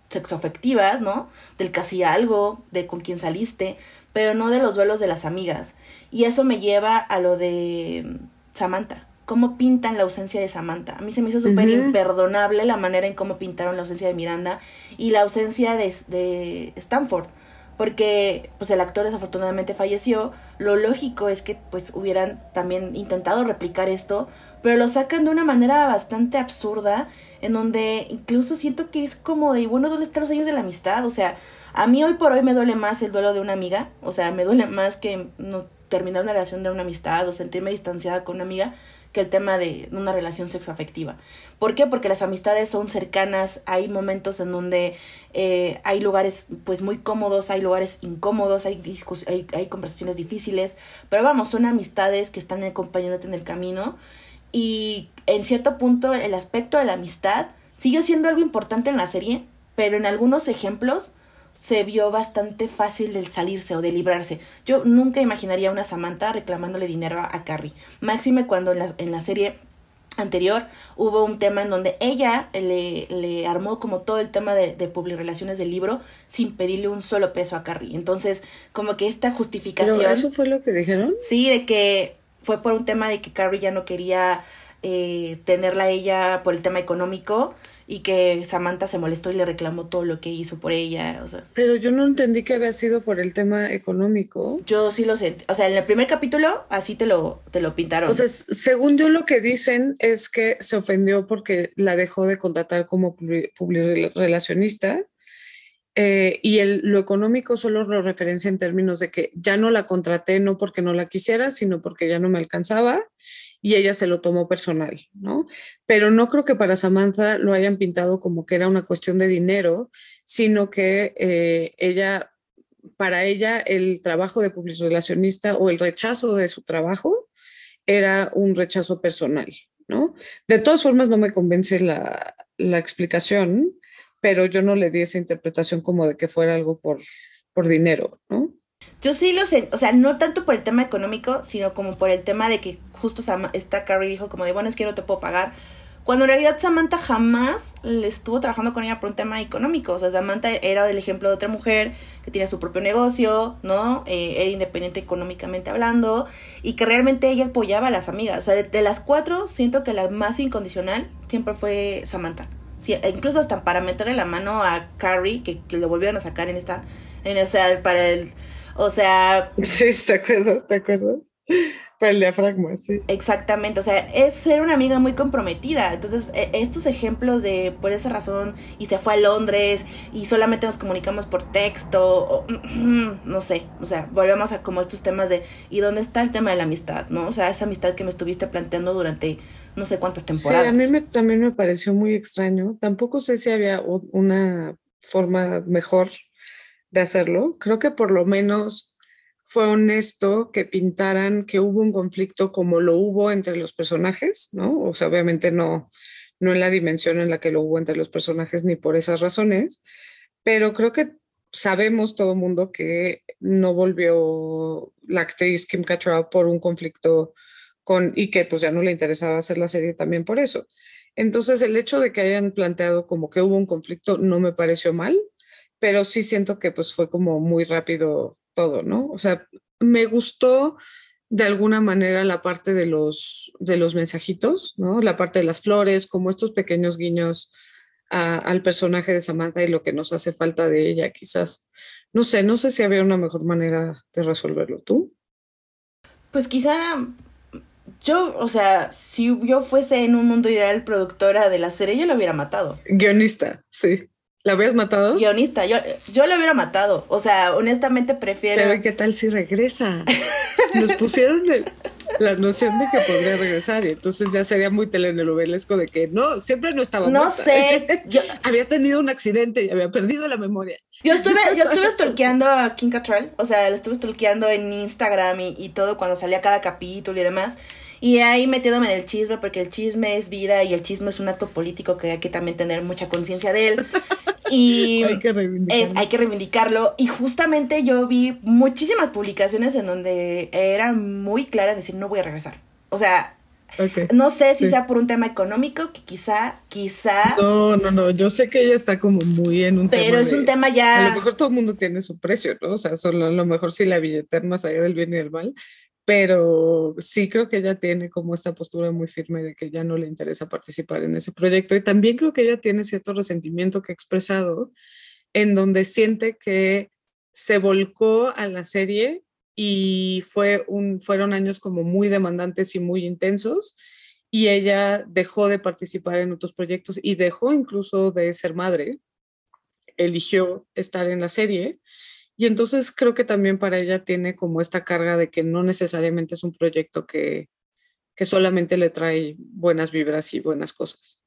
sexoafectivas, ¿no? Del casi algo, de con quién saliste, pero no de los duelos de las amigas. Y eso me lleva a lo de Samantha. ¿Cómo pintan la ausencia de Samantha? A mí se me hizo súper imperdonable la manera en cómo pintaron la ausencia de Miranda y la ausencia de, de Stanford porque pues el actor desafortunadamente falleció, lo lógico es que pues hubieran también intentado replicar esto, pero lo sacan de una manera bastante absurda, en donde incluso siento que es como de, bueno, ¿dónde están los años de la amistad? O sea, a mí hoy por hoy me duele más el duelo de una amiga, o sea, me duele más que no terminar una relación de una amistad o sentirme distanciada con una amiga, que el tema de una relación sexoafectiva. ¿Por qué? Porque las amistades son cercanas, hay momentos en donde eh, hay lugares pues muy cómodos, hay lugares incómodos, hay, hay, hay conversaciones difíciles, pero vamos, son amistades que están acompañándote en el camino y en cierto punto el aspecto de la amistad sigue siendo algo importante en la serie, pero en algunos ejemplos se vio bastante fácil de salirse o de librarse. Yo nunca imaginaría a una Samantha reclamándole dinero a, Carrie. Máxime cuando en la, en la serie anterior hubo un tema en donde ella le, le armó como todo el tema de, de relaciones del libro sin pedirle un solo peso a Carrie. Entonces, como que esta justificación... eso fue lo que dijeron? Sí, de que fue por un tema de que Carrie ya no quería eh, tenerla a ella por el tema económico y que Samantha se molestó y le reclamó todo lo que hizo por ella, o sea. Pero yo no entendí que había sido por el tema económico. Yo sí lo sé, o sea, en el primer capítulo así te lo, te lo pintaron. O sea, según yo lo que dicen es que se ofendió porque la dejó de contratar como relacionista eh, y el, lo económico solo lo referencia en términos de que ya no la contraté no porque no la quisiera, sino porque ya no me alcanzaba y ella se lo tomó personal, ¿no? Pero no creo que para Samantha lo hayan pintado como que era una cuestión de dinero, sino que eh, ella, para ella, el trabajo de relacionista o el rechazo de su trabajo era un rechazo personal, ¿no? De todas formas, no me convence la, la explicación, pero yo no le di esa interpretación como de que fuera algo por, por dinero, ¿no? Yo sí lo sé, o sea, no tanto por el tema económico, sino como por el tema de que justo esta Carrie dijo como de, bueno, es que no te puedo pagar. Cuando en realidad Samantha jamás le estuvo trabajando con ella por un tema económico. O sea, Samantha era el ejemplo de otra mujer que tiene su propio negocio, ¿no? Eh, era independiente económicamente hablando y que realmente ella apoyaba a las amigas. O sea, de, las cuatro, siento que la más incondicional siempre fue Samantha. Sí, e incluso hasta para meterle la mano a Carrie, que, que lo volvieron a sacar en esta, en esa, para el o sea... Sí, ¿te acuerdas? ¿Te acuerdas? Para el diafragma, sí. Exactamente, o sea, es ser una amiga muy comprometida. Entonces, e, estos ejemplos de por esa razón y se fue a Londres y solamente nos comunicamos por texto, o, no sé, o sea, volvemos a como estos temas de ¿y dónde está el tema de la amistad? ¿No? O sea, esa amistad que me estuviste planteando durante no sé cuántas temporadas. Sí, a mí también me pareció muy extraño. Tampoco sé si había una forma mejor de hacerlo. Creo que por lo menos fue honesto que pintaran que hubo un conflicto como lo hubo entre los personajes, ¿no? O sea, obviamente no, no en la dimensión en la que lo hubo entre los personajes ni por esas razones, pero creo que sabemos todo el mundo que no volvió la actriz Kim Cattrall por un conflicto con y que pues ya no le interesaba hacer la serie también por eso. Entonces el hecho de que hayan planteado como que hubo un conflicto no me pareció mal, pero sí siento que pues fue como muy rápido todo, ¿no? O sea, me gustó de alguna manera la parte de los, de los mensajitos, ¿no? La parte de las flores, como estos pequeños guiños al personaje de Samantha y lo que nos hace falta de ella, quizás. No sé, no sé si había una mejor manera de resolverlo. ¿Tú? Pues quizá yo, o sea, si yo fuese en un mundo ideal productora de la serie, yo lo hubiera matado. Guionista, sí. ¿La habías matado? Guionista, yo, yo la hubiera matado. O sea, honestamente prefiero. Pero ¿qué tal si regresa? Nos pusieron la noción de que podría regresar y entonces ya sería muy telenovelesco de que no, siempre no estaba No sé. Yo... había tenido un accidente y había perdido la memoria. Yo estuve, yo estuve stalkeando a King Cattrall, o sea, la estuve stalkeando en Instagram y, y todo cuando salía cada capítulo y demás. Y ahí metiéndome en el chisme, porque el chisme es vida y el chisme es un acto político que hay que también tener mucha conciencia de él. Y hay, que reivindicarlo. hay que reivindicarlo. Y justamente yo vi muchísimas publicaciones en donde era muy clara decir, no voy a regresar. O sea, No sé si sea por un tema económico, que quizá, quizá. No, no, no. Yo sé que ella está como muy en un pero tema. Pero es un tema ya. A lo mejor todo el mundo tiene su precio, ¿no? O sea, solo a lo mejor sí la billetera más allá del bien y del mal pero sí creo que ella tiene como esta postura muy firme de que ya no le interesa participar en ese proyecto y también creo que ella tiene cierto resentimiento que ha expresado en donde siente que se volcó a la serie y fue un, fueron años como muy demandantes y muy intensos y ella dejó de participar en otros proyectos y dejó incluso de ser madre, eligió estar en la serie y entonces creo que también para ella tiene como esta carga de que no necesariamente es un proyecto que, que solamente le trae buenas vibras y buenas cosas.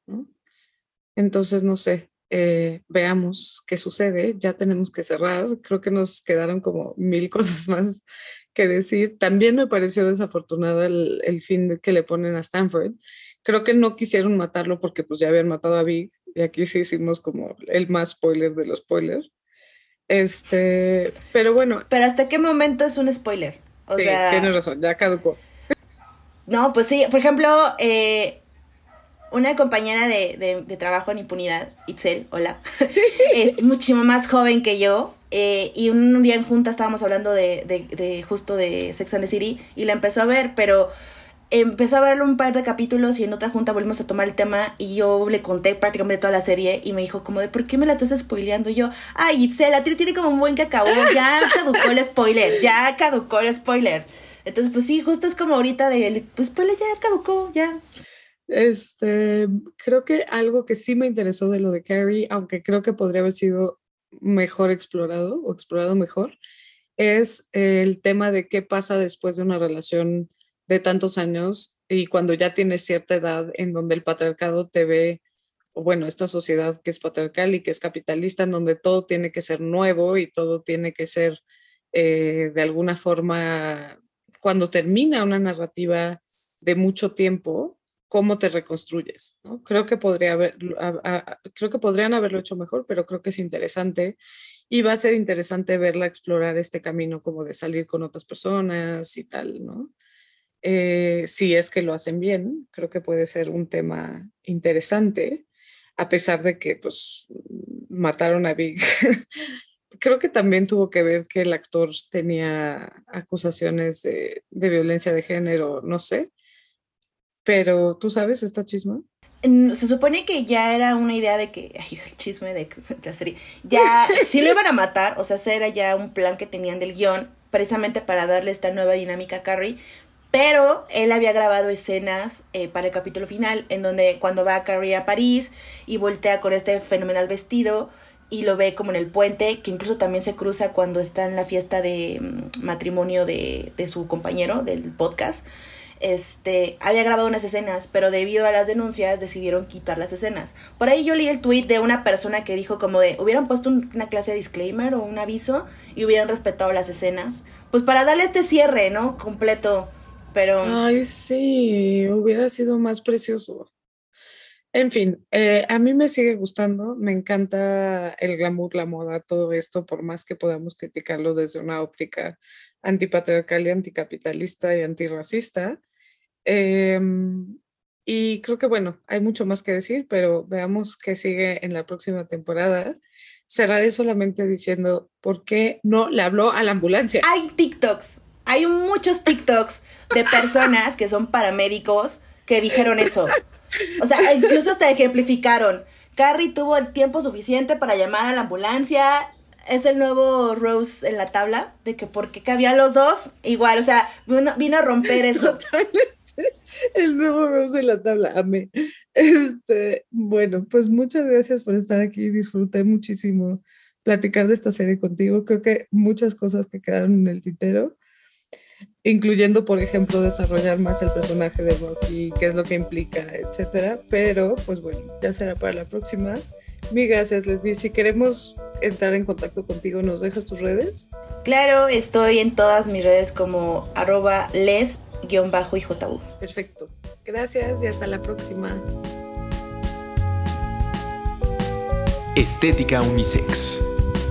Entonces, no sé, eh, veamos qué sucede. Ya tenemos que cerrar. Creo que nos quedaron como mil cosas más que decir. También me pareció desafortunada el, el fin que le ponen a Stanford. Creo que no quisieron matarlo porque pues ya habían matado a Big y aquí sí hicimos como el más spoiler de los spoilers. Este, pero bueno. Pero hasta qué momento es un spoiler. O sí, sea. Tienes razón, ya caducó. No, pues sí, por ejemplo, eh, una compañera de, de, trabajo en impunidad, Itzel, hola, es muchísimo más joven que yo. Eh, y un día en junta estábamos hablando de, de, de justo de Sex and the City y la empezó a ver, pero empezó a verlo un par de capítulos y en otra junta volvimos a tomar el tema y yo le conté prácticamente toda la serie y me dijo como de ¿por qué me la estás spoileando? Y yo, ay Itzel, ti tiene como un buen cacao, ya caducó el spoiler, ya caducó el spoiler. Entonces, pues sí, justo es como ahorita de, pues spoiler ya caducó, ya. Este, creo que algo que sí me interesó de lo de Carrie, aunque creo que podría haber sido mejor explorado o explorado mejor, es el tema de qué pasa después de una relación de tantos años y cuando ya tienes cierta edad en donde el patriarcado te ve, o bueno, esta sociedad que es patriarcal y que es capitalista, en donde todo tiene que ser nuevo y todo tiene que ser eh, de alguna forma, cuando termina una narrativa de mucho tiempo, cómo te reconstruyes. ¿no? Creo, que podría haber, creo que podrían haberlo hecho mejor, pero creo que es interesante y va a ser interesante verla explorar este camino como de salir con otras personas y tal, ¿no? Eh, si es que lo hacen bien, creo que puede ser un tema interesante, a pesar de que pues mataron a Big. creo que también tuvo que ver que el actor tenía acusaciones de, de violencia de género, no sé. Pero, ¿tú sabes esta chisma? Se supone que ya era una idea de que, ay, el chisme de, la serie, ya, si lo iban a matar, o sea, ese era ya un plan que tenían del guion, precisamente para darle esta nueva dinámica a Carrie, pero él había grabado escenas eh, para el capítulo final, en donde cuando va a Carrie a París y voltea con este fenomenal vestido y lo ve como en el puente, que incluso también se cruza cuando está en la fiesta de mm, matrimonio de, de su compañero del podcast. Este, había grabado unas escenas, pero debido a las denuncias decidieron quitar las escenas. Por ahí yo leí el tweet de una persona que dijo como de, hubieran puesto una clase de disclaimer o un aviso y hubieran respetado las escenas, pues para darle este cierre, ¿no? Completo pero... Ay, sí, hubiera sido más precioso. En fin, eh, a mí me sigue gustando, me encanta el glamour, la moda, todo esto, por más que podamos criticarlo desde una óptica antipatriarcal y anticapitalista y antirracista. Em, y creo que, bueno, hay mucho más que decir, pero veamos qué sigue en la próxima temporada. Cerraré solamente diciendo, ¿por qué no le habló a la ambulancia? Hay TikToks hay muchos TikToks de personas que son paramédicos que dijeron eso. O sea, incluso hasta ejemplificaron. Carrie tuvo el tiempo suficiente para llamar a la ambulancia. Es el nuevo Rose en la tabla, de que porque cabían los dos, igual, o sea, vino, a romper eso. El nuevo vemos en la tabla, amé. Este, bueno, pues muchas gracias por estar aquí. Disfruté muchísimo platicar de esta serie contigo. Creo que muchas cosas que quedaron en el tintero, incluyendo, por ejemplo, desarrollar más el personaje de Rocky, qué es lo que implica, etcétera. Pero, pues bueno, ya será para la próxima. Mil gracias, Leslie. Si queremos entrar en contacto contigo, ¿nos dejas tus redes? Claro, estoy en todas mis redes como arroba les-ijw. Perfecto. Gracias y hasta la próxima. Estética Unisex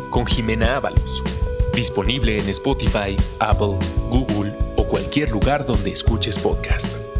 con Jimena Ábalos. Disponible en Spotify, Apple, Google o cualquier lugar donde escuches podcast.